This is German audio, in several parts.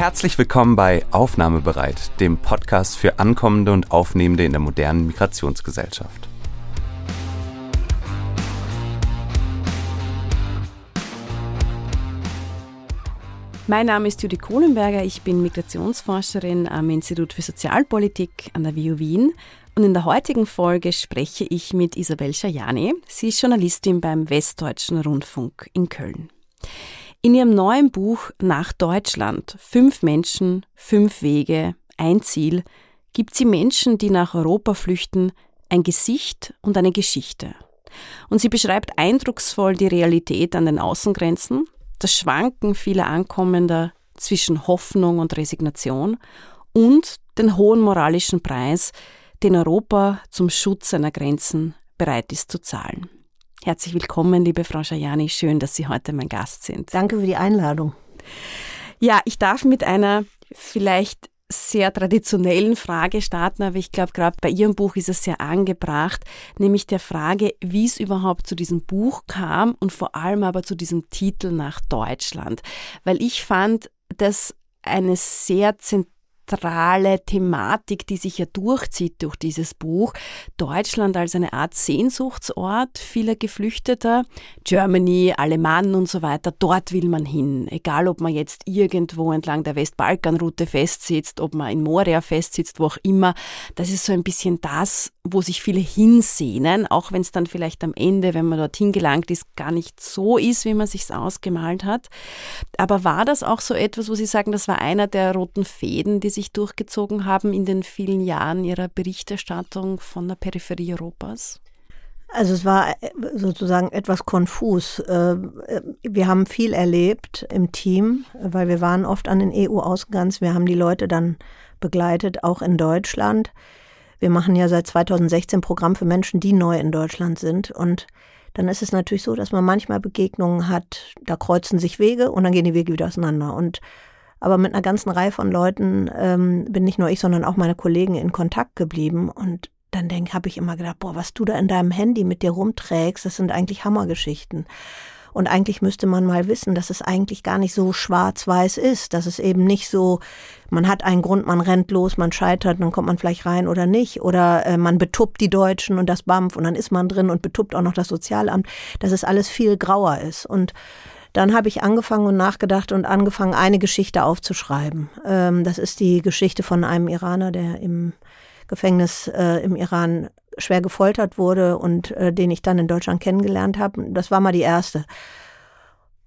Herzlich willkommen bei Aufnahmebereit, dem Podcast für Ankommende und Aufnehmende in der modernen Migrationsgesellschaft. Mein Name ist Judy Kohlenberger, ich bin Migrationsforscherin am Institut für Sozialpolitik an der WU Wien und in der heutigen Folge spreche ich mit Isabel Schajani. Sie ist Journalistin beim Westdeutschen Rundfunk in Köln. In ihrem neuen Buch Nach Deutschland, Fünf Menschen, fünf Wege, ein Ziel, gibt sie Menschen, die nach Europa flüchten, ein Gesicht und eine Geschichte. Und sie beschreibt eindrucksvoll die Realität an den Außengrenzen, das Schwanken vieler Ankommender zwischen Hoffnung und Resignation und den hohen moralischen Preis, den Europa zum Schutz seiner Grenzen bereit ist zu zahlen. Herzlich willkommen, liebe Frau Schajani. Schön, dass Sie heute mein Gast sind. Danke für die Einladung. Ja, ich darf mit einer vielleicht sehr traditionellen Frage starten, aber ich glaube, gerade bei Ihrem Buch ist es sehr angebracht, nämlich der Frage, wie es überhaupt zu diesem Buch kam und vor allem aber zu diesem Titel nach Deutschland. Weil ich fand, dass eine sehr zentrale zentrale Thematik, die sich ja durchzieht durch dieses Buch. Deutschland als eine Art Sehnsuchtsort vieler Geflüchteter. Germany, Alemannen und so weiter. Dort will man hin. Egal, ob man jetzt irgendwo entlang der Westbalkanroute festsitzt, ob man in Moria festsitzt, wo auch immer. Das ist so ein bisschen das, wo sich viele hinsehnen, auch wenn es dann vielleicht am Ende, wenn man dorthin gelangt ist, gar nicht so ist, wie man sich ausgemalt hat. Aber war das auch so etwas, wo Sie sagen, das war einer der roten Fäden, die sich durchgezogen haben in den vielen Jahren Ihrer Berichterstattung von der Peripherie Europas? Also es war äh, sozusagen etwas konfus. Äh, wir haben viel erlebt im Team, weil wir waren oft an den EU-Ausgangs. Wir haben die Leute dann begleitet, auch in Deutschland. Wir machen ja seit 2016 Programm für Menschen, die neu in Deutschland sind. Und dann ist es natürlich so, dass man manchmal Begegnungen hat, da kreuzen sich Wege und dann gehen die Wege wieder auseinander. Und aber mit einer ganzen Reihe von Leuten ähm, bin nicht nur ich, sondern auch meine Kollegen in Kontakt geblieben. Und dann denk, habe ich immer gedacht, boah, was du da in deinem Handy mit dir rumträgst, das sind eigentlich Hammergeschichten. Und eigentlich müsste man mal wissen, dass es eigentlich gar nicht so schwarz-weiß ist, dass es eben nicht so, man hat einen Grund, man rennt los, man scheitert, dann kommt man vielleicht rein oder nicht. Oder äh, man betuppt die Deutschen und das BAMF und dann ist man drin und betuppt auch noch das Sozialamt, dass es alles viel grauer ist. Und dann habe ich angefangen und nachgedacht und angefangen, eine Geschichte aufzuschreiben. Ähm, das ist die Geschichte von einem Iraner, der im Gefängnis äh, im Iran schwer gefoltert wurde und äh, den ich dann in Deutschland kennengelernt habe. Das war mal die erste.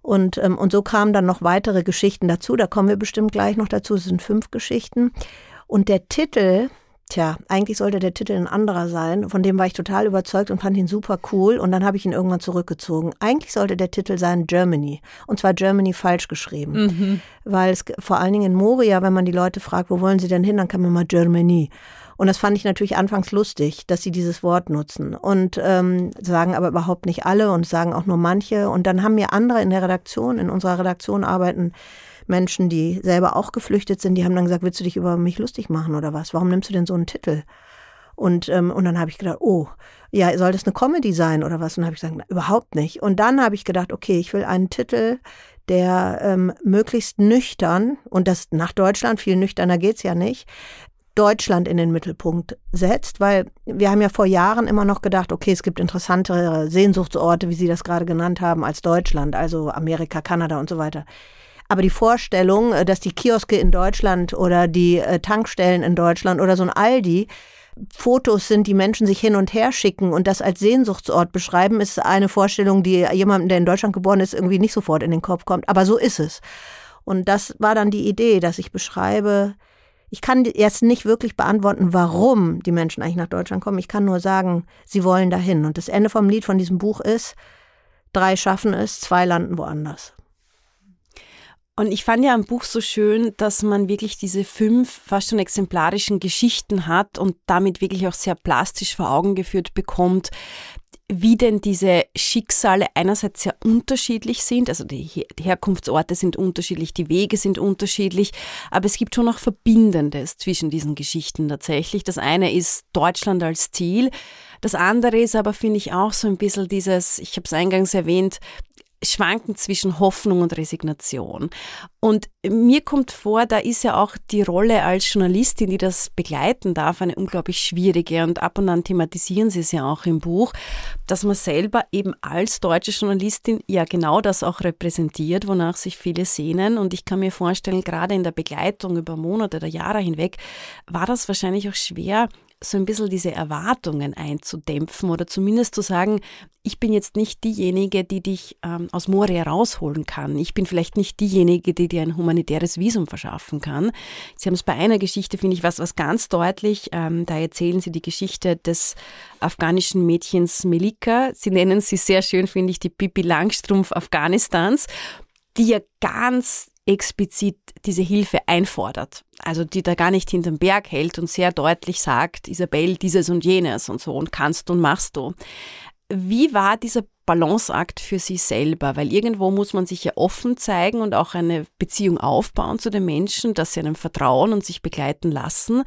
Und, ähm, und so kamen dann noch weitere Geschichten dazu. Da kommen wir bestimmt gleich noch dazu. Es sind fünf Geschichten. Und der Titel, tja, eigentlich sollte der Titel ein anderer sein. Von dem war ich total überzeugt und fand ihn super cool. Und dann habe ich ihn irgendwann zurückgezogen. Eigentlich sollte der Titel sein Germany. Und zwar Germany falsch geschrieben. Mhm. Weil es vor allen Dingen in Moria, wenn man die Leute fragt, wo wollen sie denn hin, dann kann man mal Germany. Und das fand ich natürlich anfangs lustig, dass sie dieses Wort nutzen. Und ähm, sagen aber überhaupt nicht alle und sagen auch nur manche. Und dann haben mir andere in der Redaktion, in unserer Redaktion arbeiten Menschen, die selber auch geflüchtet sind, die haben dann gesagt, willst du dich über mich lustig machen oder was? Warum nimmst du denn so einen Titel? Und, ähm, und dann habe ich gedacht, oh, ja, soll das eine Comedy sein oder was? Und dann habe ich gesagt, na, überhaupt nicht. Und dann habe ich gedacht, okay, ich will einen Titel, der ähm, möglichst nüchtern, und das nach Deutschland, viel nüchterner geht's ja nicht, Deutschland in den Mittelpunkt setzt, weil wir haben ja vor Jahren immer noch gedacht, okay, es gibt interessantere Sehnsuchtsorte, wie Sie das gerade genannt haben, als Deutschland, also Amerika, Kanada und so weiter. Aber die Vorstellung, äh, dass die Kioske in Deutschland oder die äh, Tankstellen in Deutschland oder so ein Aldi Fotos sind, die Menschen sich hin und her schicken und das als Sehnsuchtsort beschreiben, ist eine Vorstellung, die jemandem, der in Deutschland geboren ist, irgendwie nicht sofort in den Kopf kommt. Aber so ist es. Und das war dann die Idee, dass ich beschreibe, ich kann jetzt nicht wirklich beantworten, warum die Menschen eigentlich nach Deutschland kommen. Ich kann nur sagen, sie wollen dahin. Und das Ende vom Lied von diesem Buch ist, drei schaffen es, zwei landen woanders. Und ich fand ja am Buch so schön, dass man wirklich diese fünf fast schon exemplarischen Geschichten hat und damit wirklich auch sehr plastisch vor Augen geführt bekommt, wie denn diese Schicksale einerseits sehr unterschiedlich sind, also die, Herkunftsorte sind unterschiedlich, die Wege sind unterschiedlich, aber es gibt schon noch Verbindendes zwischen diesen Geschichten tatsächlich. Das eine ist Deutschland als Ziel, das andere ist aber, finde ich, auch so ein bisschen dieses, ich habe es eingangs erwähnt, schwanken zwischen Hoffnung und Resignation. Und mir kommt vor, da ist ja auch die Rolle als Journalistin, die das begleiten darf, eine unglaublich schwierige. Und ab und an thematisieren sie es ja auch im Buch, dass man selber eben als deutsche Journalistin ja genau das auch repräsentiert, wonach sich viele sehnen. Und ich kann mir vorstellen, gerade in der Begleitung über Monate oder Jahre hinweg, war das wahrscheinlich auch schwer, so ein bisschen diese Erwartungen einzudämpfen oder zumindest zu sagen, ich bin jetzt nicht diejenige, die dich ähm, aus Moria rausholen kann. Ich bin vielleicht nicht diejenige, die dir ein humanitäres Visum verschaffen kann. Sie haben es bei einer Geschichte, finde ich, was, was ganz deutlich, ähm, da erzählen Sie die Geschichte des afghanischen Mädchens Melika. Sie nennen sie sehr schön, finde ich, die Pipi Langstrumpf Afghanistans, die ja ganz explizit diese Hilfe einfordert. Also die da gar nicht hinterm Berg hält und sehr deutlich sagt, Isabel, dieses und jenes und so und kannst und machst du. Wie war dieser Balanceakt für sie selber? Weil irgendwo muss man sich ja offen zeigen und auch eine Beziehung aufbauen zu den Menschen, dass sie einem vertrauen und sich begleiten lassen,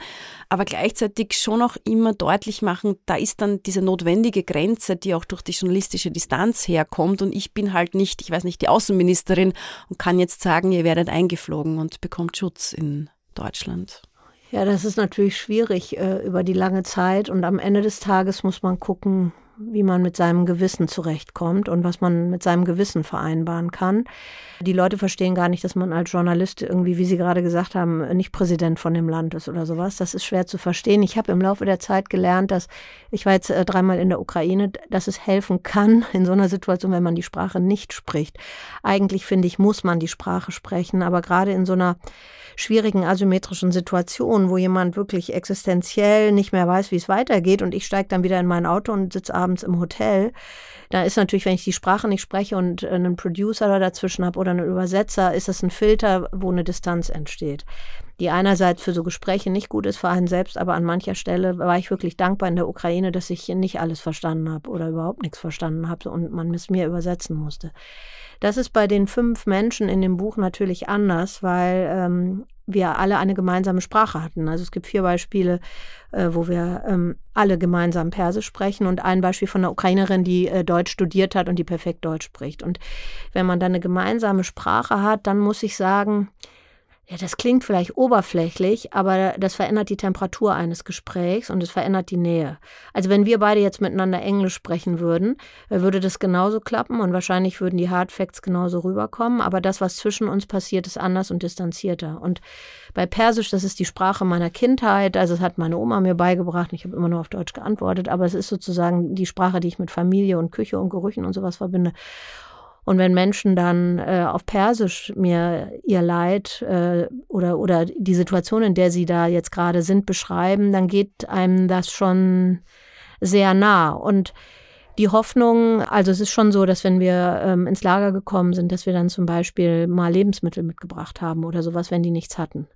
aber gleichzeitig schon auch immer deutlich machen, da ist dann diese notwendige Grenze, die auch durch die journalistische Distanz herkommt und ich bin halt nicht, ich weiß nicht, die Außenministerin und kann jetzt sagen, ihr werdet eingeflogen und bekommt Schutz in Deutschland. Ja, das ist natürlich schwierig äh, über die lange Zeit und am Ende des Tages muss man gucken, wie man mit seinem Gewissen zurechtkommt und was man mit seinem Gewissen vereinbaren kann. Die Leute verstehen gar nicht, dass man als Journalist irgendwie, wie Sie gerade gesagt haben, nicht Präsident von dem Land ist oder sowas. Das ist schwer zu verstehen. Ich habe im Laufe der Zeit gelernt, dass ich war jetzt äh, dreimal in der Ukraine, dass es helfen kann in so einer Situation, wenn man die Sprache nicht spricht. Eigentlich finde ich, muss man die Sprache sprechen, aber gerade in so einer schwierigen asymmetrischen Situation, wo jemand wirklich existenziell nicht mehr weiß, wie es weitergeht und ich steige dann wieder in mein Auto und sitze abends im Hotel, da ist natürlich, wenn ich die Sprache nicht spreche und einen Producer da dazwischen habe oder einen Übersetzer, ist das ein Filter, wo eine Distanz entsteht. Die einerseits für so Gespräche nicht gut ist für einen selbst, aber an mancher Stelle war ich wirklich dankbar in der Ukraine, dass ich nicht alles verstanden habe oder überhaupt nichts verstanden habe und man es mir übersetzen musste. Das ist bei den fünf Menschen in dem Buch natürlich anders, weil ähm, wir alle eine gemeinsame Sprache hatten. Also es gibt vier Beispiele, äh, wo wir ähm, alle gemeinsam Persisch sprechen und ein Beispiel von einer Ukrainerin, die äh, Deutsch studiert hat und die perfekt Deutsch spricht. Und wenn man dann eine gemeinsame Sprache hat, dann muss ich sagen, ja, das klingt vielleicht oberflächlich, aber das verändert die Temperatur eines Gesprächs und es verändert die Nähe. Also wenn wir beide jetzt miteinander Englisch sprechen würden, äh, würde das genauso klappen und wahrscheinlich würden die Hard Facts genauso rüberkommen, aber das, was zwischen uns passiert, ist anders und distanzierter. Und bei Persisch, das ist die Sprache meiner Kindheit, also es hat meine Oma mir beigebracht, ich habe immer nur auf Deutsch geantwortet, aber es ist sozusagen die Sprache, die ich mit Familie und Küche und Gerüchen und sowas verbinde. Und wenn Menschen dann äh, auf Persisch mir ihr Leid äh, oder, oder die Situation, in der sie da jetzt gerade sind, beschreiben, dann geht einem das schon sehr nah. Und die Hoffnung, also es ist schon so, dass wenn wir ähm, ins Lager gekommen sind, dass wir dann zum Beispiel mal Lebensmittel mitgebracht haben oder sowas, wenn die nichts hatten.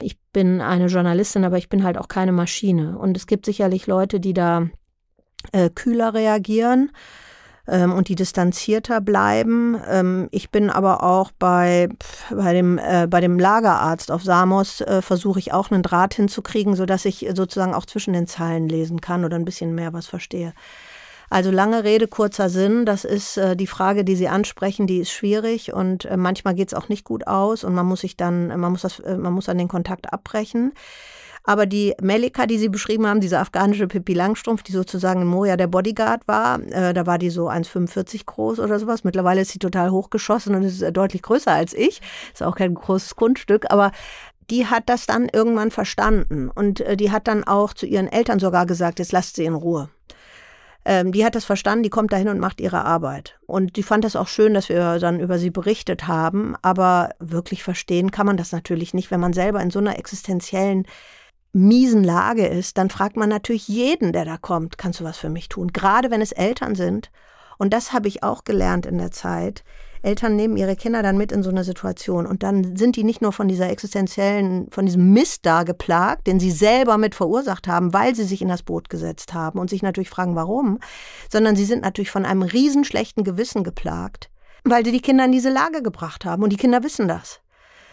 Ich bin eine Journalistin, aber ich bin halt auch keine Maschine. Und es gibt sicherlich Leute, die da äh, kühler reagieren ähm, und die distanzierter bleiben. Ähm, ich bin aber auch bei, bei, dem, äh, bei dem Lagerarzt auf Samos, äh, versuche ich auch einen Draht hinzukriegen, sodass ich sozusagen auch zwischen den Zeilen lesen kann oder ein bisschen mehr was verstehe. Also lange Rede, kurzer Sinn, das ist äh, die Frage, die Sie ansprechen, die ist schwierig und äh, manchmal geht es auch nicht gut aus und man muss sich dann, man muss das, äh, man muss dann den Kontakt abbrechen. Aber die Melika, die Sie beschrieben haben, diese afghanische Pippi Langstrumpf, die sozusagen in Moria der Bodyguard war, äh, da war die so 1,45 groß oder sowas. Mittlerweile ist sie total hochgeschossen und ist äh, deutlich größer als ich. Ist auch kein großes Kunststück, aber die hat das dann irgendwann verstanden und äh, die hat dann auch zu ihren Eltern sogar gesagt, jetzt lasst sie in Ruhe. Ähm, die hat das verstanden, die kommt dahin und macht ihre Arbeit. Und die fand das auch schön, dass wir dann über sie berichtet haben, aber wirklich verstehen kann man das natürlich nicht, wenn man selber in so einer existenziellen miesen Lage ist, dann fragt man natürlich jeden, der da kommt, kannst du was für mich tun? Gerade wenn es Eltern sind. Und das habe ich auch gelernt in der Zeit. Eltern nehmen ihre Kinder dann mit in so eine Situation und dann sind die nicht nur von dieser existenziellen, von diesem Mist da geplagt, den sie selber mit verursacht haben, weil sie sich in das Boot gesetzt haben und sich natürlich fragen, warum, sondern sie sind natürlich von einem riesenschlechten Gewissen geplagt, weil sie die Kinder in diese Lage gebracht haben und die Kinder wissen das.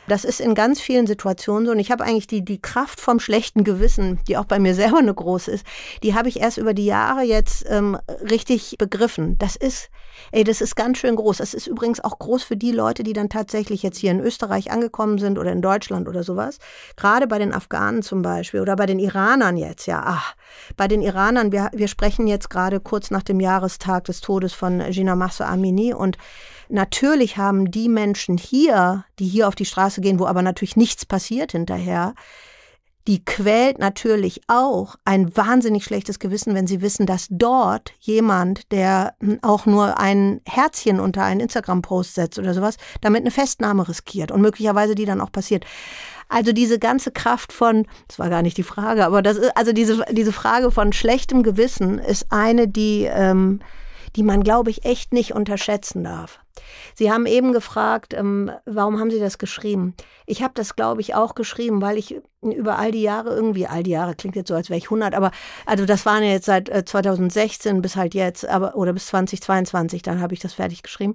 Das ist in ganz vielen Situationen so. Und ich habe eigentlich die, die Kraft vom schlechten Gewissen, die auch bei mir selber eine große ist, die habe ich erst über die Jahre jetzt ähm, richtig begriffen. Das ist, ey, das ist ganz schön groß. Das ist übrigens auch groß für die Leute, die dann tatsächlich jetzt hier in Österreich angekommen sind oder in Deutschland oder sowas. Gerade bei den Afghanen zum Beispiel oder bei den Iranern jetzt, ja. Ach, bei den Iranern, wir, wir sprechen jetzt gerade kurz nach dem Jahrestag des Todes von Gina Mahsa Amini und Natürlich haben die Menschen hier, die hier auf die Straße gehen, wo aber natürlich nichts passiert hinterher, die quält natürlich auch ein wahnsinnig schlechtes Gewissen, wenn sie wissen, dass dort jemand, der auch nur ein Herzchen unter einen Instagram-Post setzt oder sowas, damit eine Festnahme riskiert und möglicherweise die dann auch passiert. Also diese ganze Kraft von, das war gar nicht die Frage, aber das ist, also diese, diese Frage von schlechtem Gewissen ist eine, die, ähm, die man, glaube ich, echt nicht unterschätzen darf. Sie haben eben gefragt, ähm, warum haben Sie das geschrieben? Ich habe das, glaube ich, auch geschrieben, weil ich über all die Jahre irgendwie, all die Jahre klingt jetzt so, als wäre ich 100, aber also das waren ja jetzt seit äh, 2016 bis halt jetzt, aber oder bis 2022, dann habe ich das fertig geschrieben.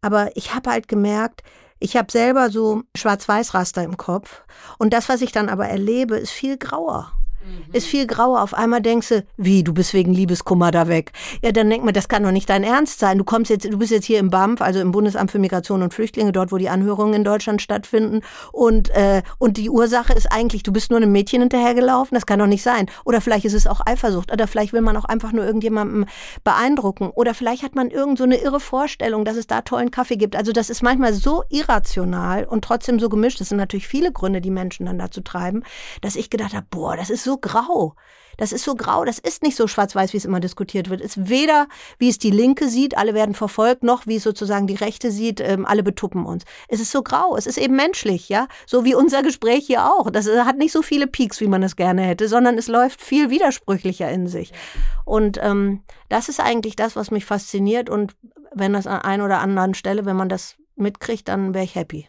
Aber ich habe halt gemerkt, ich habe selber so Schwarz-Weiß-Raster im Kopf und das, was ich dann aber erlebe, ist viel grauer mhm. ist viel grauer. Auf einmal denkst du, wie, du bist wegen Liebeskummer da weg. Ja, dann denkt man, das kann doch nicht dein Ernst sein. Du kommst jetzt, du bist jetzt hier im BAMF, also im Bundesamt für Migration und Flüchtlinge, dort, wo die Anhörungen in Deutschland stattfinden. Und, äh, und die Ursache ist eigentlich, du bist nur einem Mädchen hinterhergelaufen. Das kann doch nicht sein. Oder vielleicht ist es auch Eifersucht. Oder vielleicht will man auch einfach nur irgendjemandem beeindrucken. Oder vielleicht hat man irgend so eine irre Vorstellung, dass es da tollen Kaffee gibt. Also das ist manchmal so irrational und trotzdem so gemischt. Das sind natürlich viele Gründe, die Menschen dann dazu treiben, dass ich gedacht habe, boah, das ist so grau. Das ist so grau, das ist nicht so schwarz-weiß, wie es immer diskutiert wird. Es ist weder, wie es die Linke sieht, alle werden verfolgt, noch wie es sozusagen die Rechte sieht, ähm, alle betuppen uns. Es ist so grau, es ist eben menschlich, ja. So wie unser Gespräch hier auch. Das äh, hat nicht so viele Peaks, wie man es gerne hätte, sondern es läuft viel widersprüchlicher in sich. Und ähm, das ist eigentlich das, was mich fasziniert. Und wenn das an einer oder anderen Stelle, wenn man das mitkriegt, dann wäre ich happy.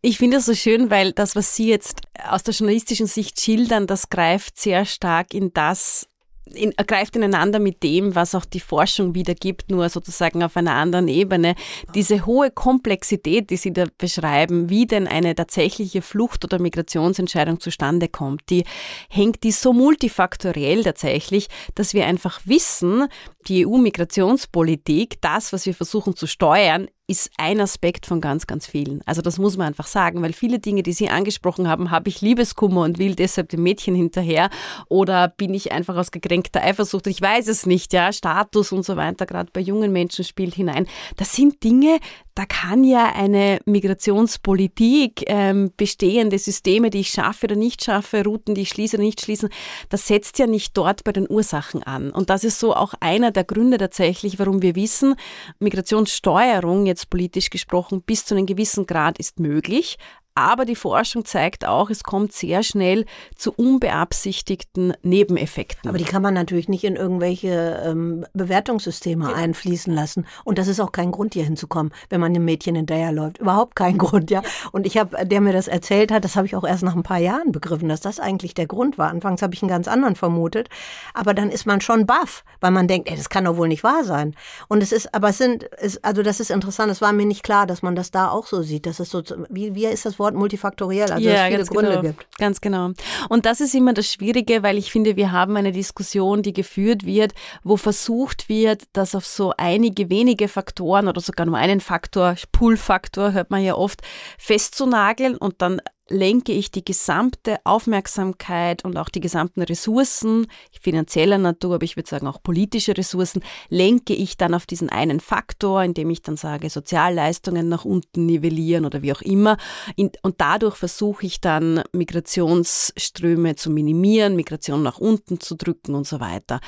Ich finde es so schön, weil das, was Sie jetzt aus der journalistischen Sicht schildern, das greift sehr stark in das in, greift ineinander mit dem, was auch die Forschung wiedergibt, nur sozusagen auf einer anderen Ebene. Diese hohe Komplexität, die Sie da beschreiben, wie denn eine tatsächliche Flucht- oder Migrationsentscheidung zustande kommt, die hängt die so multifaktoriell tatsächlich, dass wir einfach wissen, die EU-Migrationspolitik, das, was wir versuchen zu steuern, ist ein Aspekt von ganz, ganz vielen. Also das muss man einfach sagen, weil viele Dinge, die Sie angesprochen haben, habe ich Liebeskummer und will deshalb dem Mädchen hinterher oder bin ich einfach aus gekränkter Eifersucht, ich weiß es nicht, ja, Status und so weiter, gerade bei jungen Menschen spielt hinein. Das sind Dinge, da kann ja eine Migrationspolitik, ähm, bestehende Systeme, die ich schaffe oder nicht schaffe, Routen, die ich schließe oder nicht schließen, das setzt ja nicht dort bei den Ursachen an. Und das ist so auch einer der Gründe tatsächlich, warum wir wissen, Migrationssteuerung, jetzt politisch gesprochen, bis zu einem gewissen Grad ist möglich, aber die Forschung zeigt auch, es kommt sehr schnell zu unbeabsichtigten Nebeneffekten. Aber die kann man natürlich nicht in irgendwelche ähm, Bewertungssysteme ja. einfließen lassen. Und das ist auch kein Grund, hier hinzukommen, wenn man einem Mädchen hinterherläuft. Überhaupt kein Grund, ja. Und ich habe, der mir das erzählt hat, das habe ich auch erst nach ein paar Jahren begriffen, dass das eigentlich der Grund war. Anfangs habe ich einen ganz anderen vermutet. Aber dann ist man schon baff, weil man denkt, ey, das kann doch wohl nicht wahr sein. Und es ist, aber es sind, es, also das ist interessant. Es war mir nicht klar, dass man das da auch so sieht. Das ist so, wie, wie ist das Wort multifaktoriell, also ja, es viele Gründe genau, gibt. Ganz genau. Und das ist immer das Schwierige, weil ich finde, wir haben eine Diskussion, die geführt wird, wo versucht wird, das auf so einige wenige Faktoren oder sogar nur einen Faktor, Pull-Faktor, hört man ja oft, festzunageln und dann lenke ich die gesamte Aufmerksamkeit und auch die gesamten Ressourcen, finanzieller Natur, aber ich würde sagen auch politische Ressourcen, lenke ich dann auf diesen einen Faktor, indem ich dann sage, Sozialleistungen nach unten nivellieren oder wie auch immer. Und dadurch versuche ich dann Migrationsströme zu minimieren, Migration nach unten zu drücken und so weiter.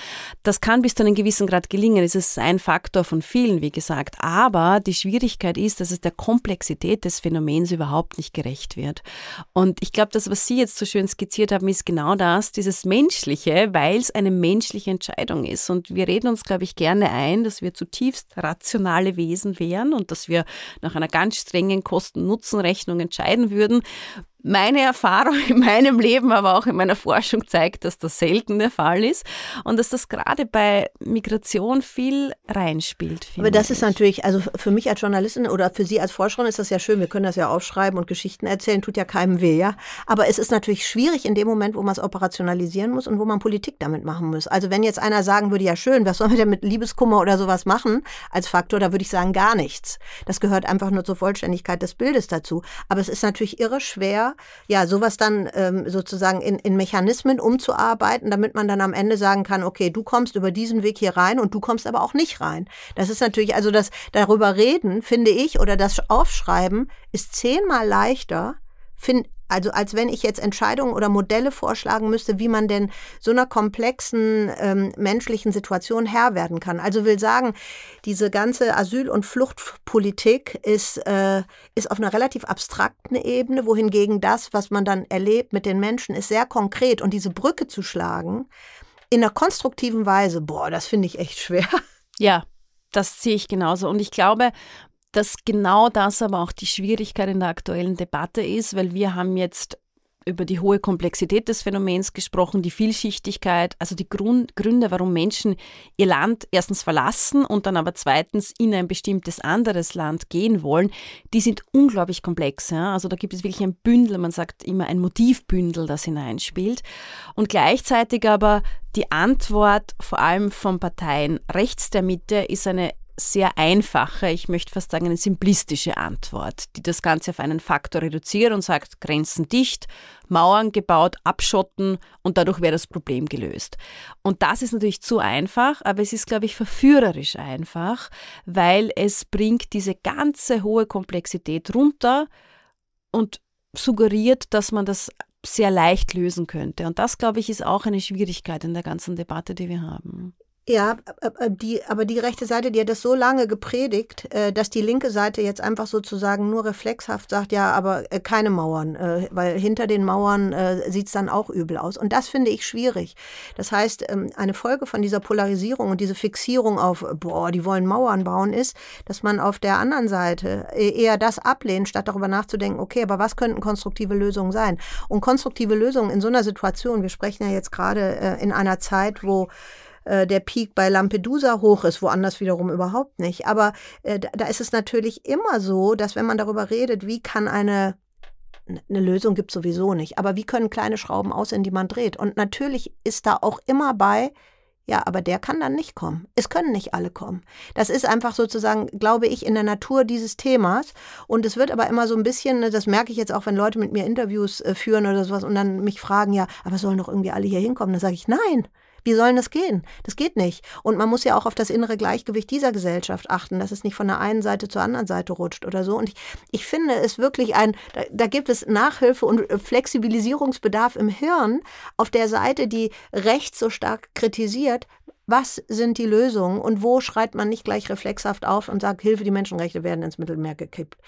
Das kann bis zu einem gewissen Grad gelingen. Es ist ein Faktor von vielen, wie gesagt. Aber die Schwierigkeit ist, dass es der Komplexität des Phänomens überhaupt nicht gerecht wird. Und ich glaube, das, was Sie jetzt so schön skizziert haben, ist genau das, dieses Menschliche, weil es eine menschliche Entscheidung ist. Und wir reden uns, glaube ich, gerne ein, dass wir zutiefst rationale Wesen wären und dass wir nach einer ganz strengen Kosten-Nutzen-Rechnung entscheiden würden meine Erfahrung in meinem Leben, aber auch in meiner Forschung zeigt, dass das selten der Fall ist und dass das gerade bei Migration viel reinspielt. Aber das ich. ist natürlich, also für mich als Journalistin oder für Sie als Forscherin ist das ja schön, wir können das ja aufschreiben und Geschichten erzählen, tut ja keinem weh, ja. Aber es ist natürlich schwierig in dem Moment, wo man es operationalisieren muss und wo man Politik damit machen muss. Also wenn jetzt einer sagen würde, ja schön, was sollen wir denn mit Liebeskummer oder sowas machen als Faktor, da würde ich sagen, gar nichts. Das gehört einfach nur zur Vollständigkeit des Bildes dazu. Aber es ist natürlich irre schwer, ja, sowas dann ähm, sozusagen in, in Mechanismen umzuarbeiten, damit man dann am Ende sagen kann, okay, du kommst über diesen Weg hier rein und du kommst aber auch nicht rein. Das ist natürlich, also das darüber reden, finde ich, oder das Aufschreiben ist zehnmal leichter, find, also als wenn ich jetzt Entscheidungen oder Modelle vorschlagen müsste, wie man denn so einer komplexen ähm, menschlichen Situation Herr werden kann. Also will sagen, diese ganze Asyl- und Fluchtpolitik ist, äh, ist auf einer relativ abstrakten Ebene, wohingegen das, was man dann erlebt mit den Menschen, ist sehr konkret. Und diese Brücke zu schlagen, in einer konstruktiven Weise, boah, das finde ich echt schwer. Ja, das sehe ich genauso. Und ich glaube, dass genau das aber auch die Schwierigkeit in der aktuellen Debatte ist, weil wir haben jetzt über die hohe Komplexität des Phänomens gesprochen, die Vielschichtigkeit, also die Grund, Gründe, warum Menschen ihr Land erstens verlassen und dann aber zweitens in ein bestimmtes anderes Land gehen wollen, die sind unglaublich komplex. Ja? Also da gibt es wirklich ein Bündel, man sagt immer ein Motivbündel, das hineinspielt. Und gleichzeitig aber die Antwort vor allem von Parteien rechts der Mitte ist eine sehr einfache, ich möchte fast sagen eine simplistische Antwort, die das Ganze auf einen Faktor reduziert und sagt, Grenzen dicht, Mauern gebaut, abschotten und dadurch wäre das Problem gelöst. Und das ist natürlich zu einfach, aber es ist, glaube ich, verführerisch einfach, weil es bringt diese ganze hohe Komplexität runter und suggeriert, dass man das sehr leicht lösen könnte. Und das, glaube ich, ist auch eine Schwierigkeit in der ganzen Debatte, die wir haben. Ja, die, aber die rechte Seite, die hat das so lange gepredigt, äh, dass die linke Seite jetzt einfach sozusagen nur reflexhaft sagt, ja, aber äh, keine Mauern, äh, weil hinter den Mauern sieht's dann auch übel aus. Und das finde ich schwierig. Das heißt, ähm, eine Folge von dieser Polarisierung und diese Fixierung auf, boah, die wollen Mauern bauen, ist, dass man auf der anderen Seite eher das ablehnt, statt darüber nachzudenken, okay, aber was könnten konstruktive Lösungen sein? Und konstruktive Lösungen in so einer Situation, wir sprechen ja jetzt gerade in einer Zeit, wo äh, der Peak bei Lampedusa hoch ist, woanders wiederum überhaupt nicht. Aber äh, da ist es natürlich immer so, dass wenn man darüber redet, wie kann eine eine Lösung gibt sowieso nicht. Aber wie können kleine Schrauben aussehen, die man dreht? Und natürlich ist da auch immer bei, ja, aber der kann dann nicht kommen. Es können nicht alle kommen. Das ist einfach sozusagen, glaube ich, in der Natur dieses Themas. Und es wird aber immer so ein bisschen, ne, das merke ich jetzt auch, wenn Leute mit mir Interviews äh, führen oder sowas und dann mich fragen, ja, aber sollen doch irgendwie alle hier hinkommen? Dann sage ich, nein, wie soll das gehen? Das geht nicht. Und man muss ja auch auf das innere Gleichgewicht dieser Gesellschaft achten, dass es nicht von der einen Seite zur anderen Seite rutscht oder so. Und ich, ich finde es wirklich ein, da, da gibt es Nachhilfe und Flexibilisierungsbedarf im Hirn auf der Seite, die rechts so stark kritisiert, was sind die Lösungen und wo schreit man nicht gleich reflexhaft auf und sagt, Hilfe, die Menschenrechte werden ins Mittelmeer gekippt.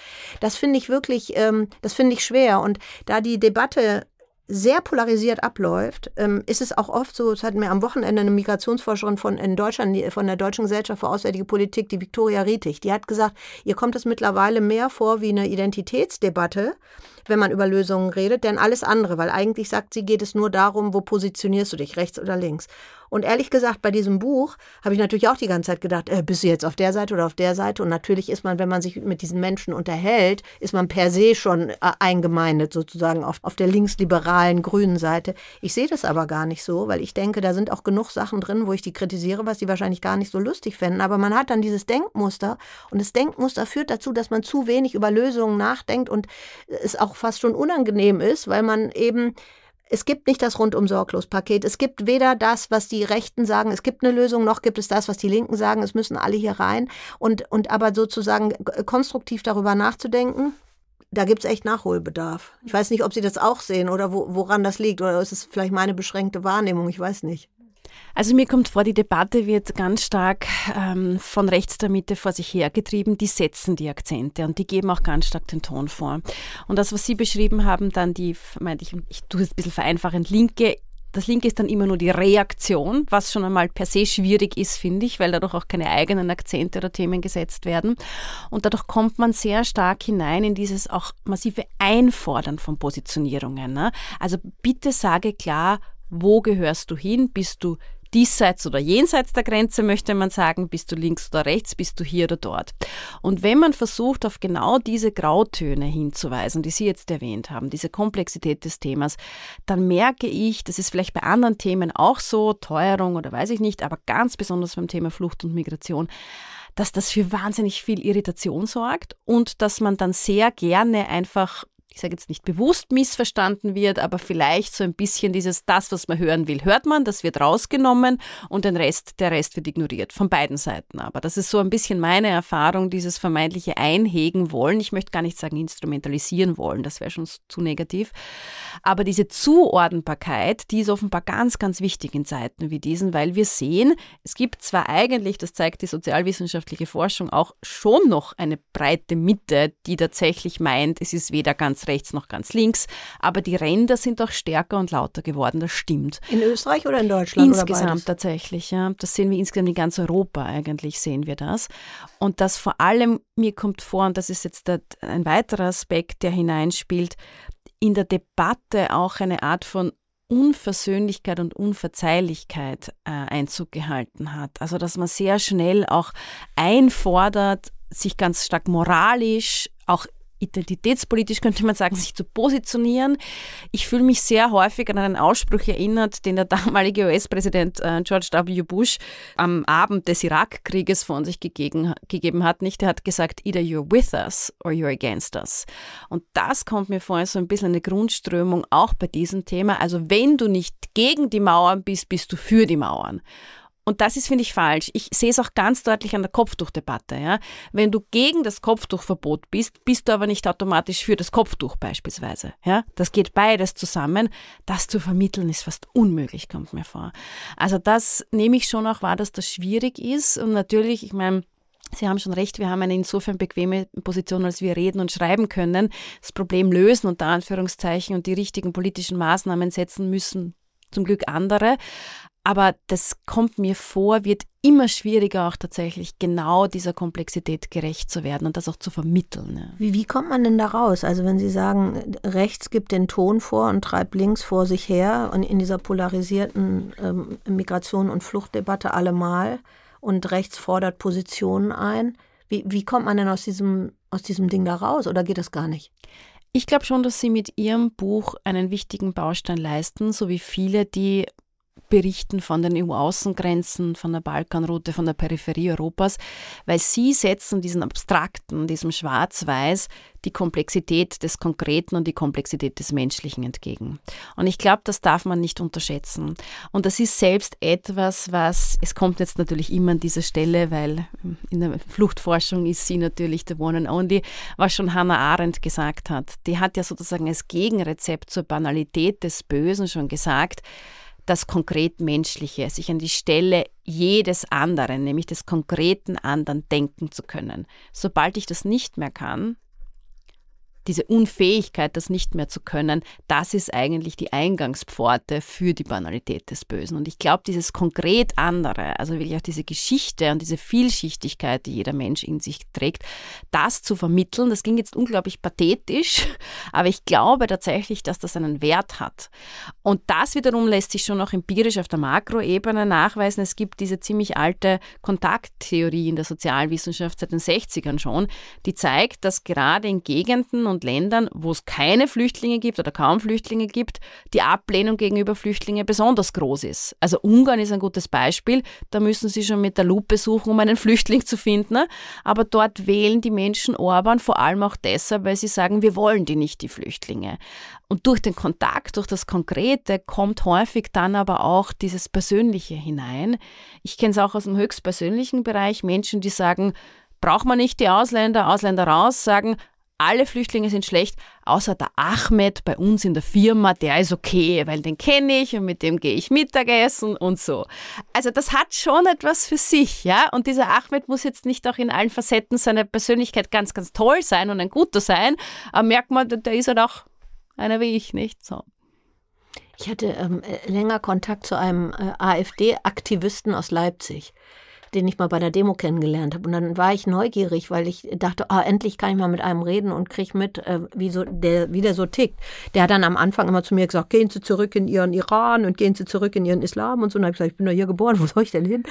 Das finde ich wirklich, ähm, das finde ich schwer. Und da die Debatte sehr polarisiert abläuft, ähm, ist es auch oft so, es hat mir am Wochenende eine Migrationsforscherin von in Deutschland, von der Deutschen Gesellschaft für Auswärtige Politik, die Viktoria Rietig, die hat gesagt, ihr kommt es mittlerweile mehr vor wie eine Identitätsdebatte, wenn man über Lösungen redet, denn alles andere, weil eigentlich sagt sie, geht es nur darum, wo positionierst du dich, rechts oder links. Und ehrlich gesagt, bei diesem Buch habe ich natürlich auch die ganze Zeit gedacht, äh, bist du jetzt auf der Seite oder auf der Seite? Und natürlich ist man, wenn man sich mit diesen Menschen unterhält, ist man per se schon äh, eingemeindet sozusagen auf, auf der linksliberalen grünen Seite. Ich sehe das aber gar nicht so, weil ich denke, da sind auch genug Sachen drin, wo ich die kritisiere, was die wahrscheinlich gar nicht so lustig fänden. Aber man hat dann dieses Denkmuster und das Denkmuster führt dazu, dass man zu wenig über Lösungen nachdenkt und es auch fast schon unangenehm ist, weil man eben es gibt nicht das rundum sorglos Paket. Es gibt weder das, was die Rechten sagen, es gibt eine Lösung, noch gibt es das, was die Linken sagen, es müssen alle hier rein. Und, und aber sozusagen konstruktiv darüber nachzudenken, da gibt es echt Nachholbedarf. Ich weiß nicht, ob Sie das auch sehen oder wo, woran das liegt. Oder ist es vielleicht meine beschränkte Wahrnehmung? Ich weiß nicht. Also mir kommt vor, die Debatte wird ganz stark ähm, von rechts der Mitte vor sich hergetrieben. Die setzen die Akzente und die geben auch ganz stark den Ton vor. Und das, was Sie beschrieben haben, dann die, meinte ich, ich tue es ein bisschen vereinfachend, Linke, Das Linke ist dann immer nur die Reaktion, was schon einmal per se schwierig ist, finde ich, weil dadurch auch keine eigenen Akzente oder Themen gesetzt werden. Und dadurch kommt man sehr stark hinein in dieses auch massive Einfordern von Positionierungen. Ne? Also bitte sage klar, wo gehörst du hin? Bist du diesseits oder jenseits der Grenze, möchte man sagen, bist du links oder rechts, bist du hier oder dort. Und wenn man versucht, auf genau diese Grautöne hinzuweisen, die Sie jetzt erwähnt haben, diese Komplexität des Themas, dann merke ich, das ist vielleicht bei anderen Themen auch so, Teuerung oder weiß ich nicht, aber ganz besonders beim Thema Flucht und Migration, dass das für wahnsinnig viel Irritation sorgt und dass man dann sehr gerne einfach ich sage jetzt nicht bewusst missverstanden wird, aber vielleicht so ein bisschen dieses, das, was man hören will, hört man, das wird rausgenommen und den Rest, der Rest wird ignoriert, von beiden Seiten. Aber das ist so ein bisschen meine Erfahrung, dieses vermeintliche Einhegen wollen. Ich möchte gar nicht sagen instrumentalisieren wollen, das wäre schon zu negativ. Aber diese Zuordnbarkeit, die ist offenbar ganz, ganz wichtig in Zeiten wie diesen, weil wir sehen, es gibt zwar eigentlich, das zeigt die sozialwissenschaftliche Forschung auch, schon noch eine breite Mitte, die tatsächlich meint, es ist weder ganz rechts noch ganz links. Aber die Ränder sind auch stärker und lauter geworden, das stimmt. In Österreich oder in Deutschland? Insgesamt tatsächlich, ja. Das sehen wir insgesamt in ganz Europa eigentlich, sehen wir das. Und das vor allem, mir kommt vor, und das ist jetzt ein weiterer Aspekt, der hineinspielt, in der Debatte auch eine Art von Unversöhnlichkeit und Unverzeihlichkeit äh, Einzug gehalten hat. Also dass man sehr schnell auch einfordert, sich ganz stark moralisch, auch identitätspolitisch könnte man sagen, sich zu positionieren. Ich fühle mich sehr häufig an einen Ausspruch erinnert, den der damalige US-Präsident äh, George W. Bush am Abend des Irakkrieges von sich gegeben, gegeben hat. Nicht, er hat gesagt, either you're with us or you're against us. Und das kommt mir vor, so ein bisschen eine Grundströmung auch bei diesem Thema. Also wenn du nicht gegen die Mauern bist, bist du für die Mauern. Und das ist, finde ich, falsch. Ich sehe es auch ganz deutlich an der Kopftuchdebatte. Ja? Wenn du gegen das Kopftuchverbot bist, bist du aber nicht automatisch für das Kopftuch beispielsweise. Ja? Das geht beides zusammen. Das zu vermitteln ist fast unmöglich, kommt mir vor. Also das nehme ich schon auch wahr, dass das schwierig ist. Und natürlich, ich meine, Sie haben schon recht, wir haben eine insofern bequeme Position, als wir reden und schreiben können, das Problem lösen unter Anführungszeichen und die richtigen politischen Maßnahmen setzen müssen zum Glück andere. Aber das kommt mir vor, wird immer schwieriger auch tatsächlich genau dieser Komplexität gerecht zu werden und das auch zu vermitteln. Ja. Wie, wie kommt man denn da raus? Also wenn Sie sagen, rechts gibt den Ton vor und treibt links vor sich her und in dieser polarisierten ähm, Migration- und Fluchtdebatte allemal und rechts fordert Positionen ein, wie, wie kommt man denn aus diesem, aus diesem Ding da raus oder geht das gar nicht? Ich glaube schon, dass Sie mit Ihrem Buch einen wichtigen Baustein leisten, so wie viele, die berichten von den EU-Außengrenzen, von der Balkanroute, von der Peripherie Europas, weil sie setzen diesen abstrakten, diesem Schwarz-Weiß die Komplexität des Konkreten und die Komplexität des Menschlichen entgegen. Und ich glaube, das darf man nicht unterschätzen. Und das ist selbst etwas, was, es kommt jetzt natürlich immer an diese Stelle, weil in der Fluchtforschung ist sie natürlich the one and only, was schon Hannah Arendt gesagt hat. Die hat ja sozusagen als Gegenrezept zur Banalität des Bösen schon gesagt, das konkret Menschliche, sich an die Stelle jedes anderen, nämlich des konkreten anderen denken zu können. Sobald ich das nicht mehr kann, diese Unfähigkeit, das nicht mehr zu können, das ist eigentlich die Eingangspforte für die Banalität des Bösen. Und ich glaube, dieses konkret andere, also wirklich auch diese Geschichte und diese Vielschichtigkeit, die jeder Mensch in sich trägt, das zu vermitteln, das ging jetzt unglaublich pathetisch, aber ich glaube tatsächlich, dass das einen Wert hat. Und das wiederum lässt sich schon auch empirisch auf der Makroebene nachweisen. Es gibt diese ziemlich alte Kontakttheorie in der Sozialwissenschaft seit den 60ern schon, die zeigt, dass gerade in Gegenden und Ländern, wo es keine Flüchtlinge gibt oder kaum Flüchtlinge gibt, die Ablehnung gegenüber Flüchtlingen besonders groß ist. Also Ungarn ist ein gutes Beispiel. Da müssen sie schon mit der Lupe suchen, um einen Flüchtling zu finden. Ne? Aber dort wählen die Menschen Orban vor allem auch deshalb, weil sie sagen, wir wollen die nicht, die Flüchtlinge. Und durch den Kontakt, durch das Konkrete kommt häufig dann aber auch dieses Persönliche hinein. Ich kenne es auch aus dem höchstpersönlichen Bereich, Menschen, die sagen, braucht man nicht die Ausländer, Ausländer raus, sagen, alle Flüchtlinge sind schlecht, außer der Ahmed bei uns in der Firma, der ist okay, weil den kenne ich und mit dem gehe ich Mittagessen und so. Also das hat schon etwas für sich, ja. Und dieser Ahmed muss jetzt nicht auch in allen Facetten seiner Persönlichkeit ganz, ganz toll sein und ein guter sein, aber merkt man, der ist halt auch einer wie ich, nicht so. Ich hatte ähm, äh, länger Kontakt zu einem äh, AfD-Aktivisten aus Leipzig den ich mal bei der Demo kennengelernt habe. Und dann war ich neugierig, weil ich dachte, ah, endlich kann ich mal mit einem reden und kriege mit, äh, wie, so, der, wie der so tickt. Der hat dann am Anfang immer zu mir gesagt, gehen Sie zurück in Ihren Iran und gehen Sie zurück in Ihren Islam und so. Und dann habe ich gesagt, ich bin doch hier geboren, wo soll ich denn hin?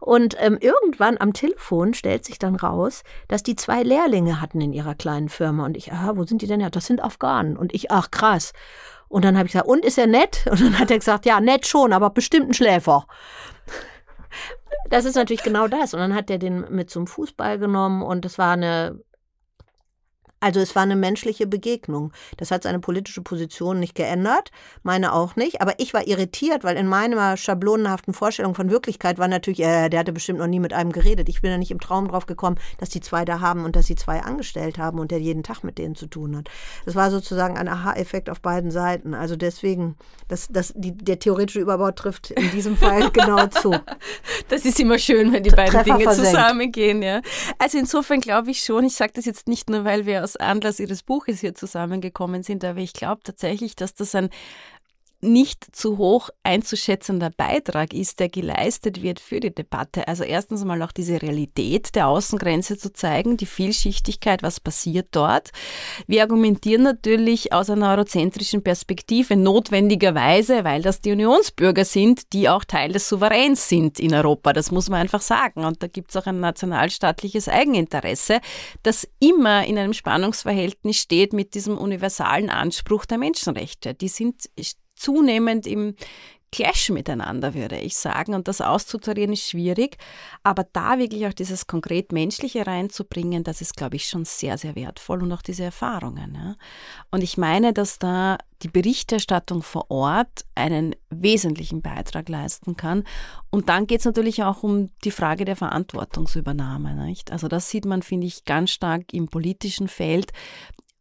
Und ähm, irgendwann am Telefon stellt sich dann raus, dass die zwei Lehrlinge hatten in ihrer kleinen Firma. Und ich, aha, wo sind die denn? Ja, das sind Afghanen. Und ich, ach krass. Und dann habe ich gesagt, und ist er nett? Und dann hat er gesagt, ja, nett schon, aber bestimmt ein Schläfer. Das ist natürlich genau das. Und dann hat er den mit zum Fußball genommen und es war eine also es war eine menschliche Begegnung. Das hat seine politische Position nicht geändert, meine auch nicht. Aber ich war irritiert, weil in meiner schablonenhaften Vorstellung von Wirklichkeit war natürlich, äh, der hatte bestimmt noch nie mit einem geredet. Ich bin ja nicht im Traum drauf gekommen, dass die zwei da haben und dass sie zwei angestellt haben und der jeden Tag mit denen zu tun hat. Das war sozusagen ein Aha-Effekt auf beiden Seiten. Also deswegen, das, das, die, der theoretische Überbau trifft in diesem Fall genau zu. Das ist immer schön, wenn die beiden Treffer Dinge versenkt. zusammengehen. Ja. Also insofern glaube ich schon, ich sage das jetzt nicht nur, weil wir aus Anlass Ihres Buches hier zusammengekommen sind, aber ich glaube tatsächlich, dass das ein nicht zu hoch einzuschätzender Beitrag ist, der geleistet wird für die Debatte. Also erstens mal auch diese Realität der Außengrenze zu zeigen, die Vielschichtigkeit, was passiert dort. Wir argumentieren natürlich aus einer eurozentrischen Perspektive notwendigerweise, weil das die Unionsbürger sind, die auch Teil des Souveräns sind in Europa. Das muss man einfach sagen. Und da gibt es auch ein nationalstaatliches Eigeninteresse, das immer in einem Spannungsverhältnis steht mit diesem universalen Anspruch der Menschenrechte. Die sind zunehmend im Clash miteinander, würde ich sagen. Und das auszutarieren ist schwierig. Aber da wirklich auch dieses konkret Menschliche reinzubringen, das ist, glaube ich, schon sehr, sehr wertvoll und auch diese Erfahrungen. Ja. Und ich meine, dass da die Berichterstattung vor Ort einen wesentlichen Beitrag leisten kann. Und dann geht es natürlich auch um die Frage der Verantwortungsübernahme. Nicht? Also das sieht man, finde ich, ganz stark im politischen Feld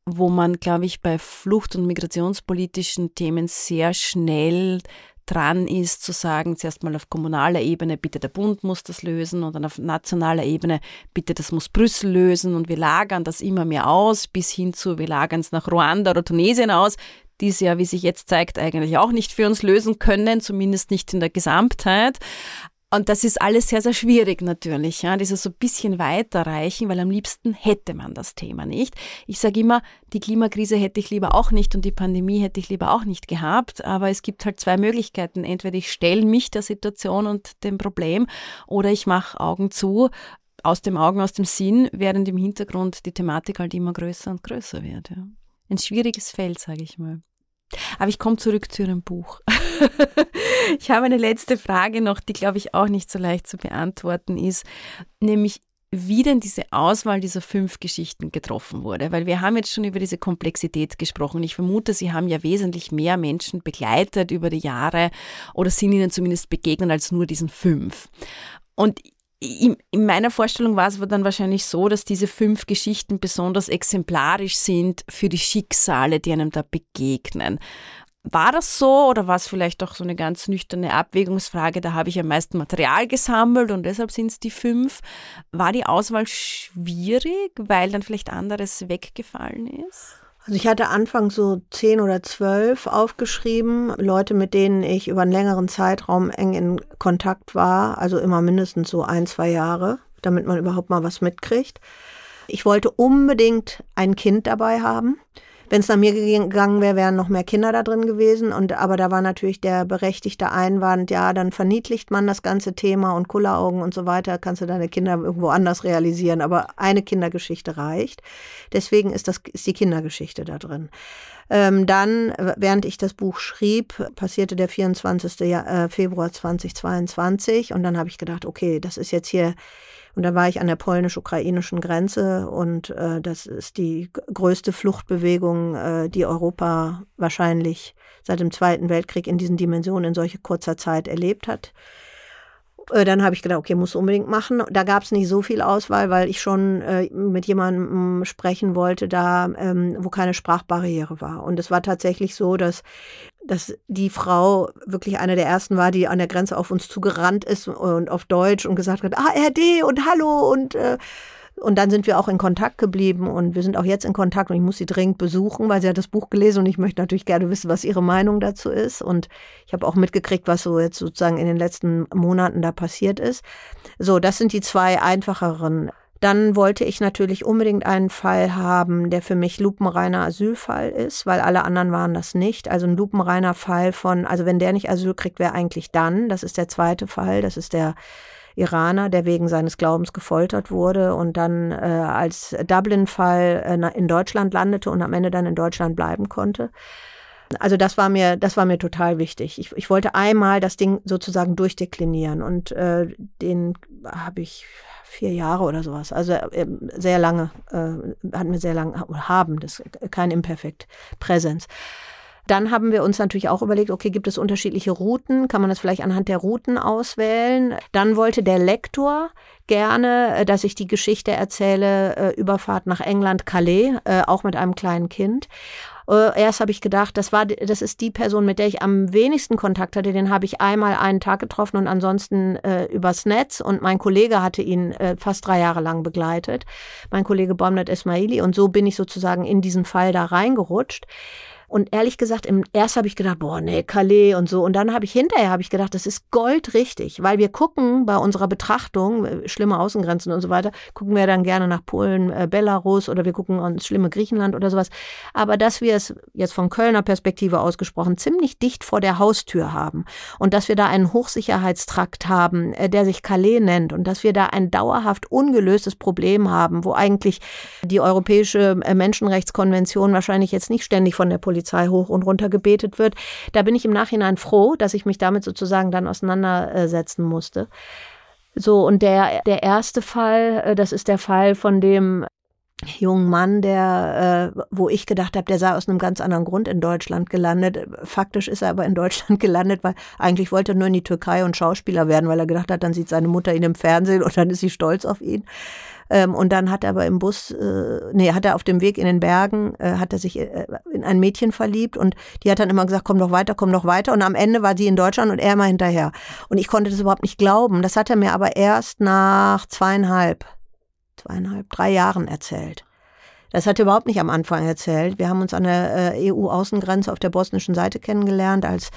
wo man, glaube ich, bei flucht- und migrationspolitischen Themen sehr schnell dran ist, zu sagen, zuerst mal auf kommunaler Ebene, bitte der Bund muss das lösen und dann auf nationaler Ebene, bitte das muss Brüssel lösen und wir lagern das immer mehr aus, bis hin zu, wir lagern es nach Ruanda oder Tunesien aus, die es ja, wie sich jetzt zeigt, eigentlich auch nicht für uns lösen können, zumindest nicht in der Gesamtheit. Und das ist alles sehr, sehr schwierig natürlich, ja, dieses so ein bisschen weiterreichen, weil am liebsten hätte man das Thema nicht. Ich sage immer, die Klimakrise hätte ich lieber auch nicht und die Pandemie hätte ich lieber auch nicht gehabt, aber es gibt halt zwei Möglichkeiten. Entweder ich stelle mich der Situation und dem Problem oder ich mache Augen zu, aus dem Augen, aus dem Sinn, während im Hintergrund die Thematik halt immer größer und größer wird. Ja. Ein schwieriges Feld, sage ich mal. Aber ich komme zurück zu Ihrem Buch. ich habe eine letzte Frage noch, die, glaube ich, auch nicht so leicht zu beantworten ist, nämlich wie denn diese Auswahl dieser fünf Geschichten getroffen wurde. Weil wir haben jetzt schon über diese Komplexität gesprochen. Ich vermute, Sie haben ja wesentlich mehr Menschen begleitet über die Jahre oder sind ihnen zumindest begegnet als nur diesen fünf. Und in, meiner Vorstellung war es dann wahrscheinlich so, dass diese fünf Geschichten besonders exemplarisch sind für die Schicksale, die einem da begegnen. War das so oder war es vielleicht auch so eine ganz nüchterne Abwägungsfrage? Da habe ich am meisten Material gesammelt und deshalb sind es die fünf. War die Auswahl schwierig, weil dann vielleicht anderes weggefallen ist? Also ich hatte anfangs so zehn oder zwölf aufgeschrieben, Leute, mit denen ich über einen längeren Zeitraum eng in Kontakt war, also immer mindestens so ein, zwei Jahre, damit man überhaupt mal was mitkriegt. Ich wollte unbedingt ein Kind dabei haben. Wenn es nach mir gegangen wäre, wären noch mehr Kinder da drin gewesen. Und aber da war natürlich der berechtigte Einwand, ja, dann verniedlicht man das ganze Thema und Kulleraugen und so weiter, kannst du deine Kinder irgendwo anders realisieren. Aber eine Kindergeschichte reicht. Deswegen ist das ist die Kindergeschichte da drin. Ähm, dann, während ich das Buch schrieb, passierte der 24. Äh, Februar 2022 und dann habe ich gedacht, okay, das ist jetzt hier und da war ich an der polnisch-ukrainischen Grenze und äh, das ist die größte Fluchtbewegung, äh, die Europa wahrscheinlich seit dem Zweiten Weltkrieg in diesen Dimensionen in solche kurzer Zeit erlebt hat. Äh, dann habe ich gedacht, okay, muss unbedingt machen. Da gab es nicht so viel Auswahl, weil ich schon äh, mit jemandem sprechen wollte, da ähm, wo keine Sprachbarriere war. Und es war tatsächlich so, dass dass die Frau wirklich eine der ersten war, die an der Grenze auf uns zugerannt ist und auf Deutsch und gesagt hat, ah, RD und Hallo und äh, Und dann sind wir auch in Kontakt geblieben und wir sind auch jetzt in Kontakt und ich muss sie dringend besuchen, weil sie hat das Buch gelesen und ich möchte natürlich gerne wissen, was ihre Meinung dazu ist. Und ich habe auch mitgekriegt, was so jetzt sozusagen in den letzten Monaten da passiert ist. So, das sind die zwei einfacheren dann wollte ich natürlich unbedingt einen Fall haben, der für mich lupenreiner Asylfall ist, weil alle anderen waren das nicht. Also ein lupenreiner Fall von, also wenn der nicht Asyl kriegt, wer eigentlich dann? Das ist der zweite Fall. Das ist der Iraner, der wegen seines Glaubens gefoltert wurde und dann äh, als Dublin-Fall äh, in Deutschland landete und am Ende dann in Deutschland bleiben konnte. Also das war mir, das war mir total wichtig. Ich, ich wollte einmal das Ding sozusagen durchdeklinieren und äh, den habe ich vier Jahre oder sowas. Also äh, sehr lange, äh, hat mir sehr lange, haben, das kein Imperfekt, Präsenz. Dann haben wir uns natürlich auch überlegt, okay, gibt es unterschiedliche Routen? Kann man das vielleicht anhand der Routen auswählen? Dann wollte der Lektor gerne, äh, dass ich die Geschichte erzähle, äh, Überfahrt nach England, Calais, äh, auch mit einem kleinen Kind. Erst habe ich gedacht, das war, das ist die Person, mit der ich am wenigsten Kontakt hatte. Den habe ich einmal einen Tag getroffen und ansonsten äh, übers Netz. Und mein Kollege hatte ihn äh, fast drei Jahre lang begleitet. Mein Kollege Bomnet Esmaili. Und so bin ich sozusagen in diesen Fall da reingerutscht. Und ehrlich gesagt, im, erst habe ich gedacht, boah, nee, Calais und so. Und dann habe ich hinterher habe ich gedacht, das ist goldrichtig, weil wir gucken bei unserer Betrachtung, äh, schlimme Außengrenzen und so weiter, gucken wir dann gerne nach Polen, äh, Belarus oder wir gucken uns schlimme Griechenland oder sowas. Aber dass wir es jetzt von Kölner Perspektive ausgesprochen ziemlich dicht vor der Haustür haben und dass wir da einen Hochsicherheitstrakt haben, äh, der sich Calais nennt und dass wir da ein dauerhaft ungelöstes Problem haben, wo eigentlich die Europäische äh, Menschenrechtskonvention wahrscheinlich jetzt nicht ständig von der Polizei Polizei hoch und runter gebetet wird. Da bin ich im Nachhinein froh, dass ich mich damit sozusagen dann auseinandersetzen musste. So, und der, der erste Fall, äh, das ist der Fall von dem jungen Mann, der, äh, wo ich gedacht habe, der sei aus einem ganz anderen Grund in Deutschland gelandet. Faktisch ist er aber in Deutschland gelandet, weil eigentlich wollte er nur in die Türkei und Schauspieler werden, weil er gedacht hat, dann sieht seine Mutter ihn im Fernsehen und dann ist sie stolz auf ihn. Ähm, und dann hat er aber im Bus, äh, nee, hat er auf dem Weg in den Bergen, äh, hat er sich äh, in ein Mädchen verliebt und die hat dann immer gesagt, komm doch weiter, komm doch weiter. Und am Ende war sie in Deutschland und er immer hinterher. Und ich konnte das überhaupt nicht glauben. Das hat er mir aber erst nach zweieinhalb, zweieinhalb, drei Jahren erzählt. Das hat er überhaupt nicht am Anfang erzählt. Wir haben uns an der äh, EU-Außengrenze auf der bosnischen Seite kennengelernt, als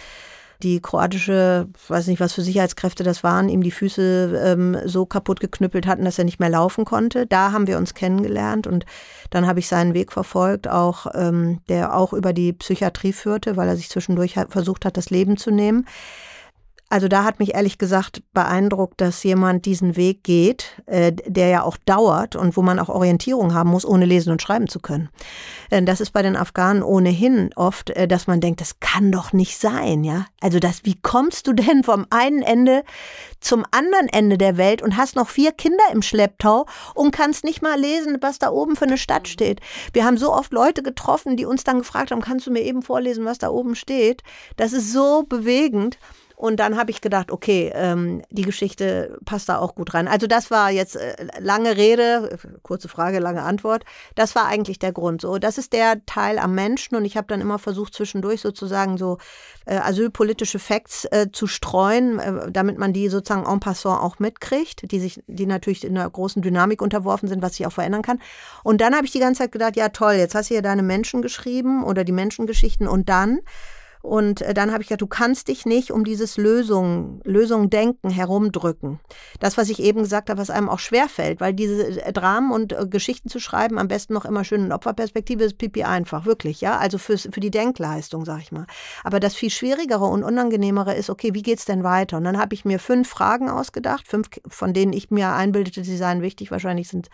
die kroatische, weiß nicht, was für Sicherheitskräfte das waren, ihm die Füße ähm, so kaputt geknüppelt hatten, dass er nicht mehr laufen konnte. Da haben wir uns kennengelernt und dann habe ich seinen Weg verfolgt, auch ähm, der auch über die Psychiatrie führte, weil er sich zwischendurch versucht hat, das Leben zu nehmen. Also da hat mich ehrlich gesagt beeindruckt, dass jemand diesen Weg geht, äh, der ja auch dauert und wo man auch Orientierung haben muss, ohne lesen und schreiben zu können. Denn das ist bei den Afghanen ohnehin oft, äh, dass man denkt, das kann doch nicht sein, ja? Also das, wie kommst du denn vom einen Ende zum anderen Ende der Welt und hast noch vier Kinder im Schlepptau und kannst nicht mal lesen, was da oben für eine Stadt steht? Wir haben so oft Leute getroffen, die uns dann gefragt haben, kannst du mir eben vorlesen, was da oben steht? Das ist so bewegend. Und dann habe ich gedacht, okay, ähm, die Geschichte passt da auch gut rein. Also das war jetzt äh, lange Rede, kurze Frage, lange Antwort. Das war eigentlich der Grund. So, das ist der Teil am Menschen und ich habe dann immer versucht zwischendurch sozusagen so äh, asylpolitische Facts äh, zu streuen, äh, damit man die sozusagen en passant auch mitkriegt, die sich, die natürlich in einer großen Dynamik unterworfen sind, was sich auch verändern kann. Und dann habe ich die ganze Zeit gedacht, ja toll, jetzt hast du hier deine Menschen geschrieben oder die Menschengeschichten und dann und äh, dann habe ich gesagt, du kannst dich nicht um dieses Lösung, Lösung denken herumdrücken. Das, was ich eben gesagt habe, was einem auch schwerfällt, weil diese äh, Dramen und äh, Geschichten zu schreiben, am besten noch immer schön in Opferperspektive, ist pipi einfach, wirklich, ja. Also fürs, für die Denkleistung, sag ich mal. Aber das viel schwierigere und unangenehmere ist, okay, wie geht's denn weiter? Und dann habe ich mir fünf Fragen ausgedacht, fünf, von denen ich mir einbildete, sie seien wichtig. Wahrscheinlich sind,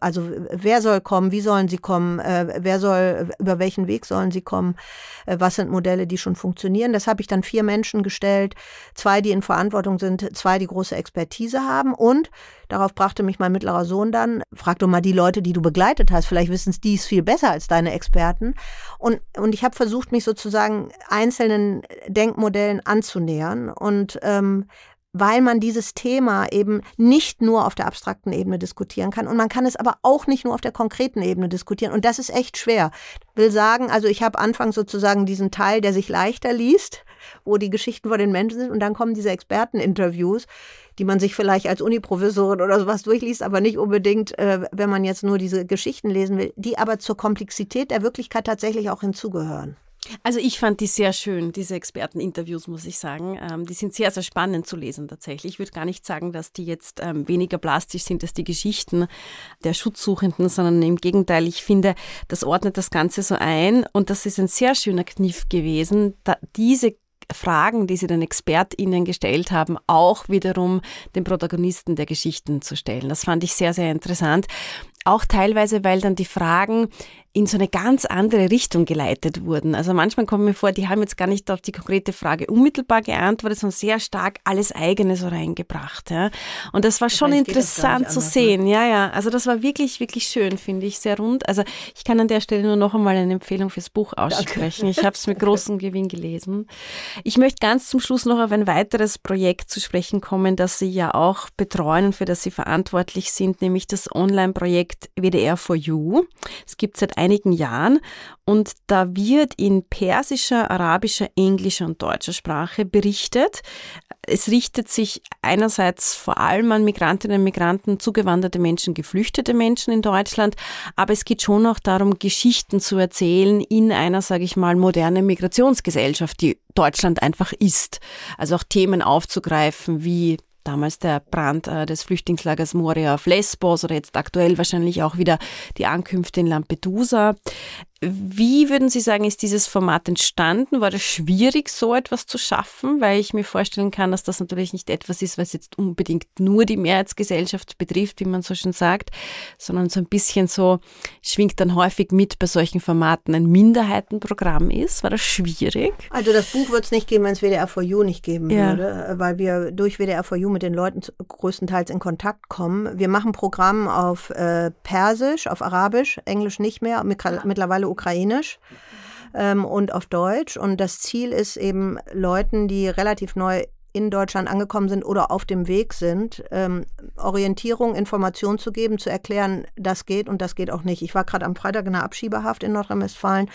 also wer soll kommen, wie sollen sie kommen, wer soll, über welchen Weg sollen sie kommen, was sind Modelle Modelle, die schon funktionieren. Das habe ich dann vier Menschen gestellt, zwei, die in Verantwortung sind, zwei, die große Expertise haben. Und darauf brachte mich mein mittlerer Sohn dann, frag doch mal die Leute, die du begleitet hast, vielleicht wissen es dies viel besser als deine Experten. Und, und ich habe versucht, mich sozusagen einzelnen Denkmodellen anzunähern. Und ähm, weil man dieses Thema eben nicht nur auf der abstrakten Ebene diskutieren kann und man kann es aber auch nicht nur auf der konkreten Ebene diskutieren und das ist echt schwer. Will sagen, also ich habe anfangs sozusagen diesen Teil, der sich leichter liest, wo die Geschichten von den Menschen sind und dann kommen diese Experteninterviews, die man sich vielleicht als Uniprofessorin oder sowas durchliest, aber nicht unbedingt, äh, wenn man jetzt nur diese Geschichten lesen will, die aber zur Komplexität der Wirklichkeit tatsächlich auch hinzugehören. Also ich fand die sehr schön, diese Experteninterviews, muss ich sagen. Ähm, die sind sehr, sehr spannend zu lesen tatsächlich. Ich würde gar nicht sagen, dass die jetzt ähm, weniger plastisch sind als die Geschichten der Schutzsuchenden, sondern im Gegenteil, ich finde, das ordnet das Ganze so ein und das ist ein sehr schöner Kniff gewesen, diese Fragen, die sie den ExpertInnen gestellt haben, auch wiederum den Protagonisten der Geschichten zu stellen. Das fand ich sehr, sehr interessant. Auch teilweise, weil dann die Fragen in so eine ganz andere Richtung geleitet wurden. Also manchmal kommt mir vor, die haben jetzt gar nicht auf die konkrete Frage unmittelbar geantwortet, sondern sehr stark alles eigene so reingebracht. Ja. Und das war schon interessant zu anders, ne? sehen. Ne? Ja, ja. Also das war wirklich, wirklich schön, finde ich, sehr rund. Also ich kann an der Stelle nur noch einmal eine Empfehlung fürs Buch aussprechen. Danke. Ich habe es mit großem Gewinn gelesen. Ich möchte ganz zum Schluss noch auf ein weiteres Projekt zu sprechen kommen, das Sie ja auch betreuen und für das Sie verantwortlich sind, nämlich das Online-Projekt WDR for You. Es gibt seit einigen Jahren und da wird in persischer, arabischer, englischer und deutscher Sprache berichtet. Es richtet sich einerseits vor allem an Migrantinnen und Migranten, zugewanderte Menschen, geflüchtete Menschen in Deutschland, aber es geht schon auch darum, Geschichten zu erzählen in einer, sage ich mal, modernen Migrationsgesellschaft, die Deutschland einfach ist. Also auch Themen aufzugreifen wie damals der Brand äh, des Flüchtlingslagers Moria auf Lesbos oder jetzt aktuell wahrscheinlich auch wieder die Ankünfte in Lampedusa. Wie würden Sie sagen, ist dieses Format entstanden? War das schwierig, so etwas zu schaffen? Weil ich mir vorstellen kann, dass das natürlich nicht etwas ist, was jetzt unbedingt nur die Mehrheitsgesellschaft betrifft, wie man so schon sagt, sondern so ein bisschen so schwingt dann häufig mit bei solchen Formaten ein Minderheitenprogramm ist. War das schwierig? Also das Buch wird es nicht geben, wenn es WDR 4 U nicht geben ja. würde, weil wir durch WDR 4 U mit den Leuten größtenteils in Kontakt kommen. Wir machen Programm auf äh, Persisch, auf Arabisch, Englisch nicht mehr, mittlerweile ukrainisch ähm, und auf Deutsch. Und das Ziel ist eben Leuten, die relativ neu in Deutschland angekommen sind oder auf dem Weg sind, ähm, Orientierung, Information zu geben, zu erklären, das geht und das geht auch nicht. Ich war gerade am Freitag in der Abschiebehaft in Nordrhein-Westfalen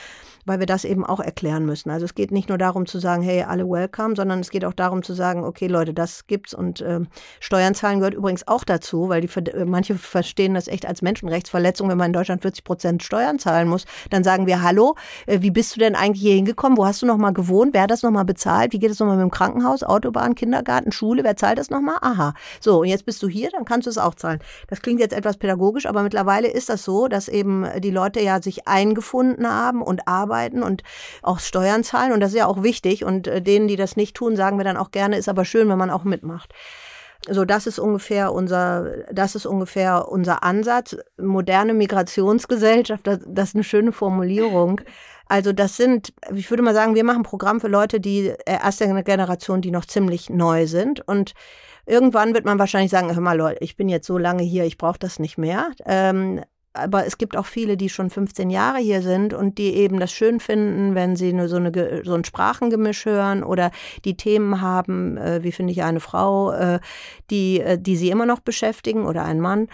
weil wir das eben auch erklären müssen. Also es geht nicht nur darum zu sagen, hey, alle welcome, sondern es geht auch darum zu sagen, okay, Leute, das gibt's und äh, Steuern zahlen gehört übrigens auch dazu, weil die äh, manche verstehen das echt als Menschenrechtsverletzung, wenn man in Deutschland 40 Prozent Steuern zahlen muss. Dann sagen wir, hallo, äh, wie bist du denn eigentlich hier hingekommen? Wo hast du noch mal gewohnt? Wer hat das noch mal bezahlt? Wie geht es noch mal mit dem Krankenhaus, Autobahn, Kindergarten, Schule? Wer zahlt das noch mal? Aha. So, und jetzt bist du hier, dann kannst du es auch zahlen. Das klingt jetzt etwas pädagogisch, aber mittlerweile ist das so, dass eben die Leute ja sich eingefunden haben und arbeiten arbeiten und auch Steuern zahlen. Und das ist ja auch wichtig. Und äh, denen, die das nicht tun, sagen wir dann auch gerne, ist aber schön, wenn man auch mitmacht. So, das ist ungefähr unser, das ist ungefähr unser Ansatz. Moderne Migrationsgesellschaft, das, das ist eine schöne Formulierung. Also das sind, ich würde mal sagen, wir machen ein Programm für Leute, die äh, erste Generation, die noch ziemlich neu sind. Und irgendwann wird man wahrscheinlich sagen, hör mal Leute, ich bin jetzt so lange hier, ich brauche das nicht mehr. Ähm, aber es gibt auch viele, die schon 15 Jahre hier sind und die eben das schön finden, wenn sie nur so, eine, so ein Sprachengemisch hören oder die Themen haben, äh, wie finde ich eine Frau, äh, die, äh, die sie immer noch beschäftigen oder ein Mann.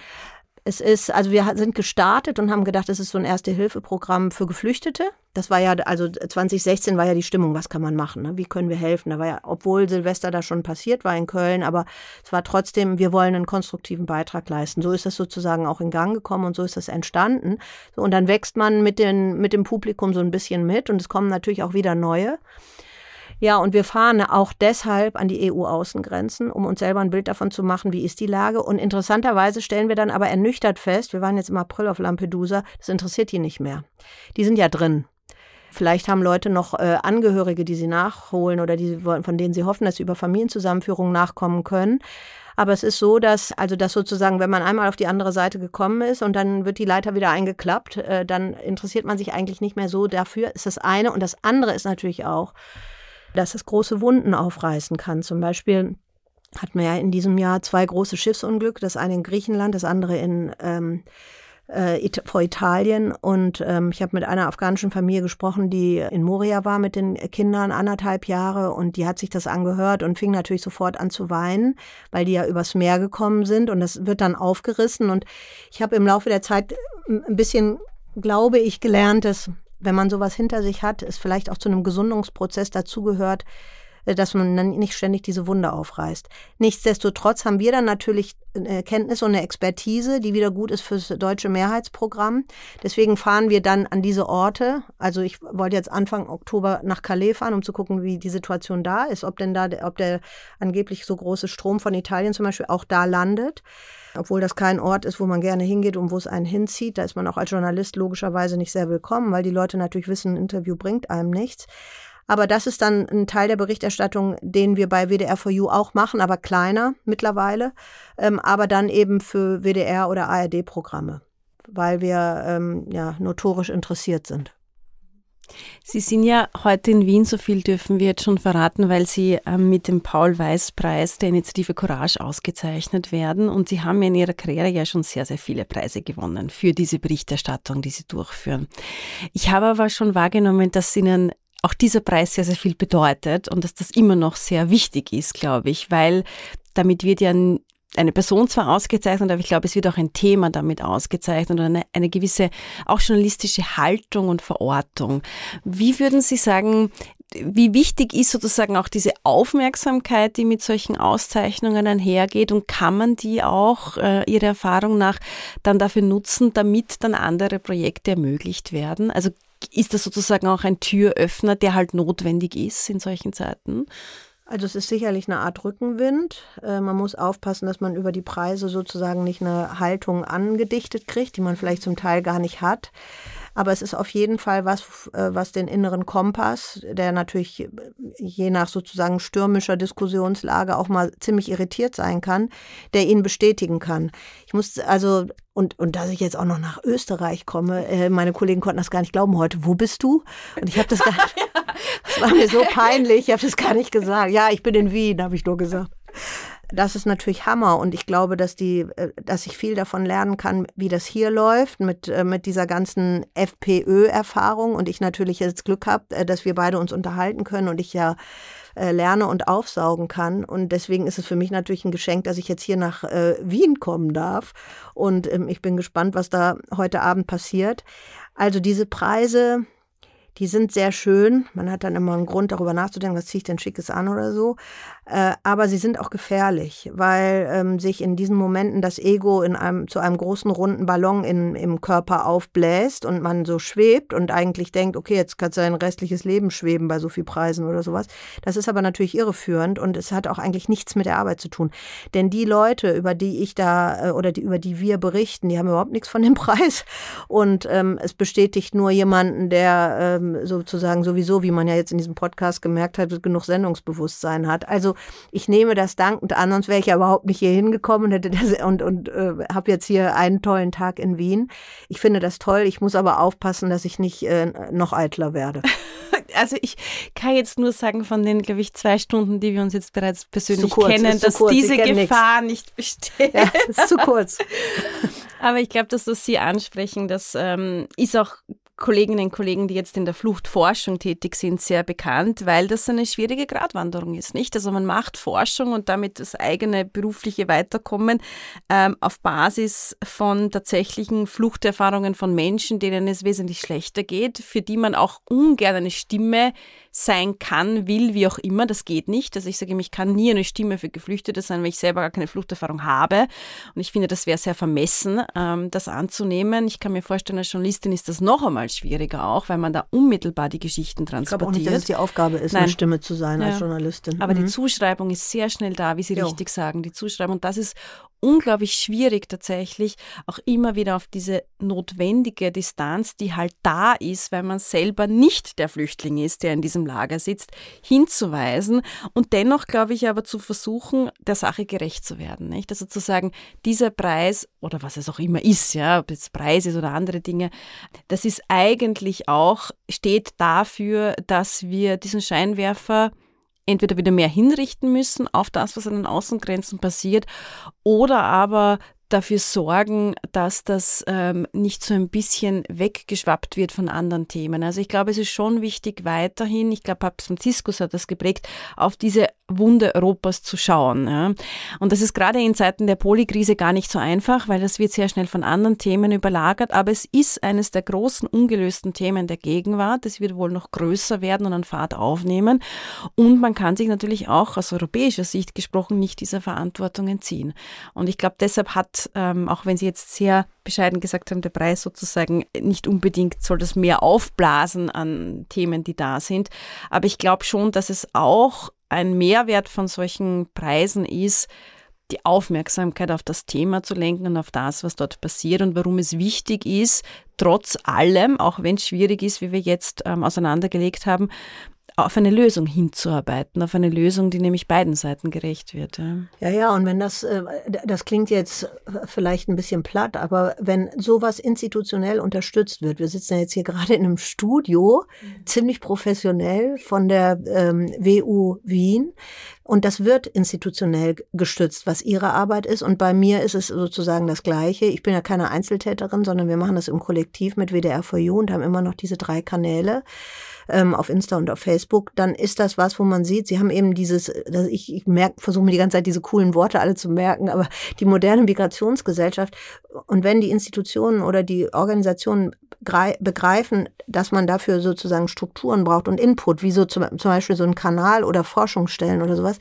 Es ist, also wir sind gestartet und haben gedacht, es ist so ein Erste-Hilfe-Programm für Geflüchtete. Das war ja, also 2016 war ja die Stimmung, was kann man machen, ne? wie können wir helfen? Da war ja, obwohl Silvester da schon passiert war in Köln, aber es war trotzdem, wir wollen einen konstruktiven Beitrag leisten. So ist das sozusagen auch in Gang gekommen und so ist das entstanden. Und dann wächst man mit, den, mit dem Publikum so ein bisschen mit und es kommen natürlich auch wieder neue. Ja, und wir fahren auch deshalb an die EU-Außengrenzen, um uns selber ein Bild davon zu machen, wie ist die Lage. Und interessanterweise stellen wir dann aber ernüchtert fest, wir waren jetzt im April auf Lampedusa, das interessiert die nicht mehr. Die sind ja drin. Vielleicht haben Leute noch äh, Angehörige, die sie nachholen oder die, von denen sie hoffen, dass sie über Familienzusammenführung nachkommen können. Aber es ist so, dass, also dass sozusagen, wenn man einmal auf die andere Seite gekommen ist und dann wird die Leiter wieder eingeklappt, äh, dann interessiert man sich eigentlich nicht mehr so dafür, ist das eine. Und das andere ist natürlich auch, dass es große Wunden aufreißen kann. Zum Beispiel hatten wir ja in diesem Jahr zwei große Schiffsunglücke, das eine in Griechenland, das andere in ähm, äh, vor Italien. Und ähm, ich habe mit einer afghanischen Familie gesprochen, die in Moria war mit den Kindern anderthalb Jahre und die hat sich das angehört und fing natürlich sofort an zu weinen, weil die ja übers Meer gekommen sind und das wird dann aufgerissen. Und ich habe im Laufe der Zeit ein bisschen, glaube ich, gelernt, dass wenn man sowas hinter sich hat, es vielleicht auch zu einem Gesundungsprozess dazugehört, dass man dann nicht ständig diese Wunde aufreißt. Nichtsdestotrotz haben wir dann natürlich eine Kenntnis und eine Expertise, die wieder gut ist fürs deutsche Mehrheitsprogramm. Deswegen fahren wir dann an diese Orte. Also ich wollte jetzt Anfang Oktober nach Calais fahren, um zu gucken, wie die Situation da ist, ob denn da, ob der angeblich so große Strom von Italien zum Beispiel auch da landet. Obwohl das kein Ort ist, wo man gerne hingeht und wo es einen hinzieht. Da ist man auch als Journalist logischerweise nicht sehr willkommen, weil die Leute natürlich wissen, ein Interview bringt einem nichts. Aber das ist dann ein Teil der Berichterstattung, den wir bei WDR4U auch machen, aber kleiner mittlerweile, ähm, aber dann eben für WDR oder ARD-Programme, weil wir ähm, ja notorisch interessiert sind. Sie sind ja heute in Wien, so viel dürfen wir jetzt schon verraten, weil Sie ähm, mit dem Paul-Weiß-Preis der Initiative Courage ausgezeichnet werden. Und Sie haben ja in Ihrer Karriere ja schon sehr, sehr viele Preise gewonnen für diese Berichterstattung, die Sie durchführen. Ich habe aber schon wahrgenommen, dass Ihnen auch dieser Preis sehr, sehr viel bedeutet und dass das immer noch sehr wichtig ist, glaube ich, weil damit wird ja eine Person zwar ausgezeichnet, aber ich glaube, es wird auch ein Thema damit ausgezeichnet und eine, eine gewisse auch journalistische Haltung und Verortung. Wie würden Sie sagen, wie wichtig ist sozusagen auch diese Aufmerksamkeit, die mit solchen Auszeichnungen einhergeht und kann man die auch äh, Ihrer Erfahrung nach dann dafür nutzen, damit dann andere Projekte ermöglicht werden? Also ist das sozusagen auch ein Türöffner, der halt notwendig ist in solchen Zeiten? Also es ist sicherlich eine Art Rückenwind. Äh, man muss aufpassen, dass man über die Preise sozusagen nicht eine Haltung angedichtet kriegt, die man vielleicht zum Teil gar nicht hat. Aber es ist auf jeden Fall was, äh, was den inneren Kompass, der natürlich äh, je nach sozusagen stürmischer Diskussionslage auch mal ziemlich irritiert sein kann, der ihn bestätigen kann. Ich muss also und, und dass ich jetzt auch noch nach Österreich komme, äh, meine Kollegen konnten das gar nicht glauben heute. Wo bist du? Und ich habe das gar nicht, das war mir so peinlich, ich habe das gar nicht gesagt. Ja, ich bin in Wien, habe ich nur gesagt das ist natürlich Hammer und ich glaube, dass die, äh, dass ich viel davon lernen kann, wie das hier läuft mit äh, mit dieser ganzen FPÖ-Erfahrung und ich natürlich jetzt Glück habe, äh, dass wir beide uns unterhalten können und ich ja lerne und aufsaugen kann und deswegen ist es für mich natürlich ein Geschenk, dass ich jetzt hier nach Wien kommen darf und ähm, ich bin gespannt, was da heute Abend passiert. Also diese Preise, die sind sehr schön. Man hat dann immer einen Grund, darüber nachzudenken, was ziehe ich denn Schickes an oder so. Äh, aber sie sind auch gefährlich, weil ähm, sich in diesen Momenten das Ego in einem, zu einem großen runden Ballon in, im Körper aufbläst und man so schwebt und eigentlich denkt, okay, jetzt kann sein restliches Leben schweben bei so viel Preisen oder sowas. Das ist aber natürlich irreführend und es hat auch eigentlich nichts mit der Arbeit zu tun. Denn die Leute, über die ich da äh, oder die, über die wir berichten, die haben überhaupt nichts von dem Preis. Und ähm, es bestätigt nur jemanden, der ähm, sozusagen sowieso, wie man ja jetzt in diesem Podcast gemerkt hat, genug Sendungsbewusstsein hat. Also ich nehme das dankend an, sonst wäre ich ja überhaupt nicht hier hingekommen und, und, und äh, habe jetzt hier einen tollen Tag in Wien. Ich finde das toll. Ich muss aber aufpassen, dass ich nicht äh, noch eitler werde. Also ich kann jetzt nur sagen, von den, glaube ich, zwei Stunden, die wir uns jetzt bereits persönlich kurz, kennen, dass diese Gefahr nix. nicht besteht. Ja, ist zu kurz. Aber ich glaube, dass das Sie ansprechen, das ähm, ist auch Kolleginnen und Kollegen, die jetzt in der Fluchtforschung tätig sind, sehr bekannt, weil das eine schwierige Gratwanderung ist, nicht? Also man macht Forschung und damit das eigene berufliche Weiterkommen ähm, auf Basis von tatsächlichen Fluchterfahrungen von Menschen, denen es wesentlich schlechter geht, für die man auch ungern eine Stimme sein kann, will, wie auch immer. Das geht nicht. Also ich sage, ich kann nie eine Stimme für Geflüchtete sein, weil ich selber gar keine Fluchterfahrung habe. Und ich finde, das wäre sehr vermessen, ähm, das anzunehmen. Ich kann mir vorstellen, als Journalistin ist das noch einmal schwieriger auch, weil man da unmittelbar die Geschichten transportiert. Ich glaube auch nicht, dass es die Aufgabe ist, Nein. eine Stimme zu sein ja. als Journalistin. Aber mhm. die Zuschreibung ist sehr schnell da, wie Sie jo. richtig sagen. Die Zuschreibung, und das ist unglaublich schwierig tatsächlich, auch immer wieder auf diese notwendige Distanz, die halt da ist, weil man selber nicht der Flüchtling ist, der in diesem Lager sitzt, hinzuweisen und dennoch, glaube ich, aber zu versuchen, der Sache gerecht zu werden. Nicht? Also zu sagen, dieser Preis oder was es auch immer ist, ja, ob es Preis ist oder andere Dinge, das ist eigentlich auch, steht dafür, dass wir diesen Scheinwerfer entweder wieder mehr hinrichten müssen auf das, was an den Außengrenzen passiert, oder aber dafür sorgen, dass das ähm, nicht so ein bisschen weggeschwappt wird von anderen Themen. Also ich glaube, es ist schon wichtig, weiterhin, ich glaube, Papst Franziskus hat das geprägt, auf diese Wunde Europas zu schauen. Ja. Und das ist gerade in Zeiten der Polikrise gar nicht so einfach, weil das wird sehr schnell von anderen Themen überlagert. Aber es ist eines der großen ungelösten Themen der Gegenwart. Es wird wohl noch größer werden und an Fahrt aufnehmen. Und man kann sich natürlich auch aus europäischer Sicht gesprochen nicht dieser Verantwortung entziehen. Und ich glaube, deshalb hat, ähm, auch wenn Sie jetzt sehr bescheiden gesagt haben, der Preis sozusagen nicht unbedingt soll das mehr aufblasen an Themen, die da sind. Aber ich glaube schon, dass es auch ein Mehrwert von solchen Preisen ist, die Aufmerksamkeit auf das Thema zu lenken und auf das, was dort passiert und warum es wichtig ist, trotz allem, auch wenn es schwierig ist, wie wir jetzt ähm, auseinandergelegt haben, auf eine Lösung hinzuarbeiten, auf eine Lösung, die nämlich beiden Seiten gerecht wird. Ja, ja, ja und wenn das, äh, das klingt jetzt vielleicht ein bisschen platt, aber wenn sowas institutionell unterstützt wird, wir sitzen ja jetzt hier gerade in einem Studio, mhm. ziemlich professionell von der ähm, WU Wien, und das wird institutionell gestützt, was ihre Arbeit ist. Und bei mir ist es sozusagen das Gleiche. Ich bin ja keine Einzeltäterin, sondern wir machen das im Kollektiv mit WDR 4U und haben immer noch diese drei Kanäle ähm, auf Insta und auf Facebook, dann ist das was, wo man sieht, sie haben eben dieses, ich, ich merke, versuche mir die ganze Zeit diese coolen Worte alle zu merken, aber die moderne Migrationsgesellschaft und wenn die Institutionen oder die Organisationen begreifen, dass man dafür sozusagen Strukturen braucht und Input, wie so zum, zum Beispiel so ein Kanal oder Forschungsstellen oder sowas,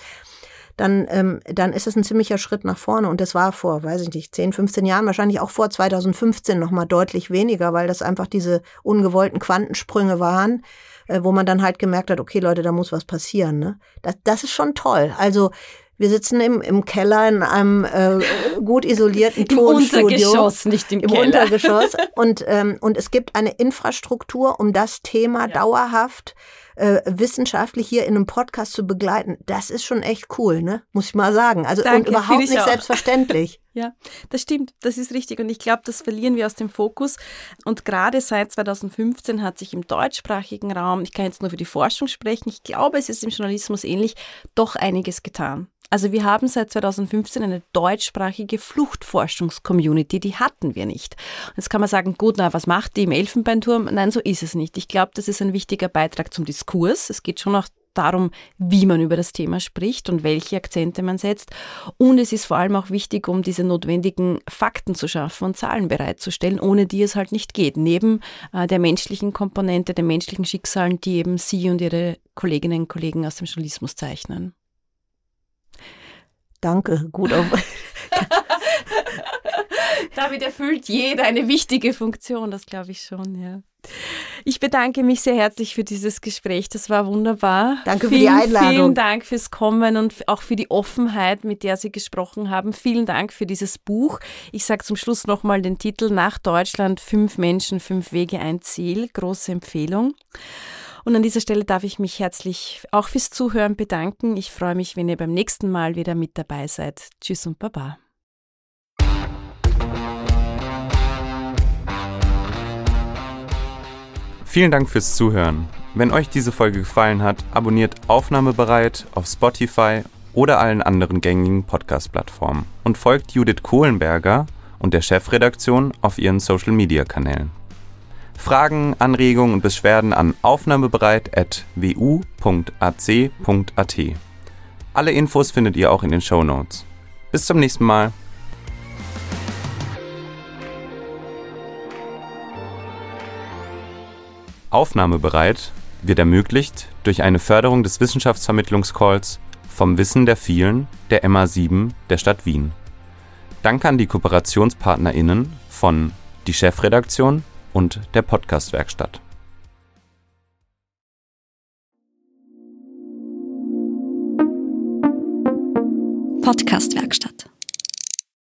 dann, ähm, dann ist es ein ziemlicher Schritt nach vorne. Und das war vor, weiß ich nicht, 10, 15 Jahren, wahrscheinlich auch vor 2015 noch mal deutlich weniger, weil das einfach diese ungewollten Quantensprünge waren, äh, wo man dann halt gemerkt hat, okay, Leute, da muss was passieren. Ne? Das, das ist schon toll. Also wir sitzen im, im Keller in einem äh, gut isolierten Tonstudio. Im Untergeschoss, nicht im, im Keller. Untergeschoss. Und, ähm, und es gibt eine Infrastruktur, um das Thema ja. dauerhaft äh, wissenschaftlich hier in einem Podcast zu begleiten. Das ist schon echt cool, ne? Muss ich mal sagen. Also Danke, und überhaupt nicht selbstverständlich. Ja, das stimmt, das ist richtig. Und ich glaube, das verlieren wir aus dem Fokus. Und gerade seit 2015 hat sich im deutschsprachigen Raum, ich kann jetzt nur für die Forschung sprechen, ich glaube, es ist im Journalismus ähnlich, doch einiges getan. Also wir haben seit 2015 eine deutschsprachige Fluchtforschungscommunity, die hatten wir nicht. Jetzt kann man sagen, gut, na, was macht die im Elfenbeinturm? Nein, so ist es nicht. Ich glaube, das ist ein wichtiger Beitrag zum Diskurs. Es geht schon auch darum, wie man über das Thema spricht und welche Akzente man setzt. Und es ist vor allem auch wichtig, um diese notwendigen Fakten zu schaffen und Zahlen bereitzustellen, ohne die es halt nicht geht. Neben äh, der menschlichen Komponente, den menschlichen Schicksalen, die eben Sie und Ihre Kolleginnen und Kollegen aus dem Journalismus zeichnen. Danke, gut auf. Damit erfüllt jeder eine wichtige Funktion, das glaube ich schon, ja. Ich bedanke mich sehr herzlich für dieses Gespräch. Das war wunderbar. Danke vielen, für die Einladung. Vielen Dank fürs Kommen und auch für die Offenheit, mit der Sie gesprochen haben. Vielen Dank für dieses Buch. Ich sage zum Schluss nochmal den Titel Nach Deutschland, fünf Menschen, fünf Wege, ein Ziel. Große Empfehlung. Und an dieser Stelle darf ich mich herzlich auch fürs Zuhören bedanken. Ich freue mich, wenn ihr beim nächsten Mal wieder mit dabei seid. Tschüss und Baba. Vielen Dank fürs Zuhören. Wenn euch diese Folge gefallen hat, abonniert Aufnahmebereit auf Spotify oder allen anderen gängigen Podcast-Plattformen und folgt Judith Kohlenberger und der Chefredaktion auf ihren Social-Media-Kanälen. Fragen, Anregungen und Beschwerden an aufnahmebereit.wu.ac.at. Alle Infos findet ihr auch in den Show Notes. Bis zum nächsten Mal. Aufnahmebereit wird ermöglicht durch eine Förderung des Wissenschaftsvermittlungscalls vom Wissen der vielen der MA7 der Stadt Wien. Danke an die KooperationspartnerInnen von die Chefredaktion und der Podcast-Werkstatt. Podcast-Werkstatt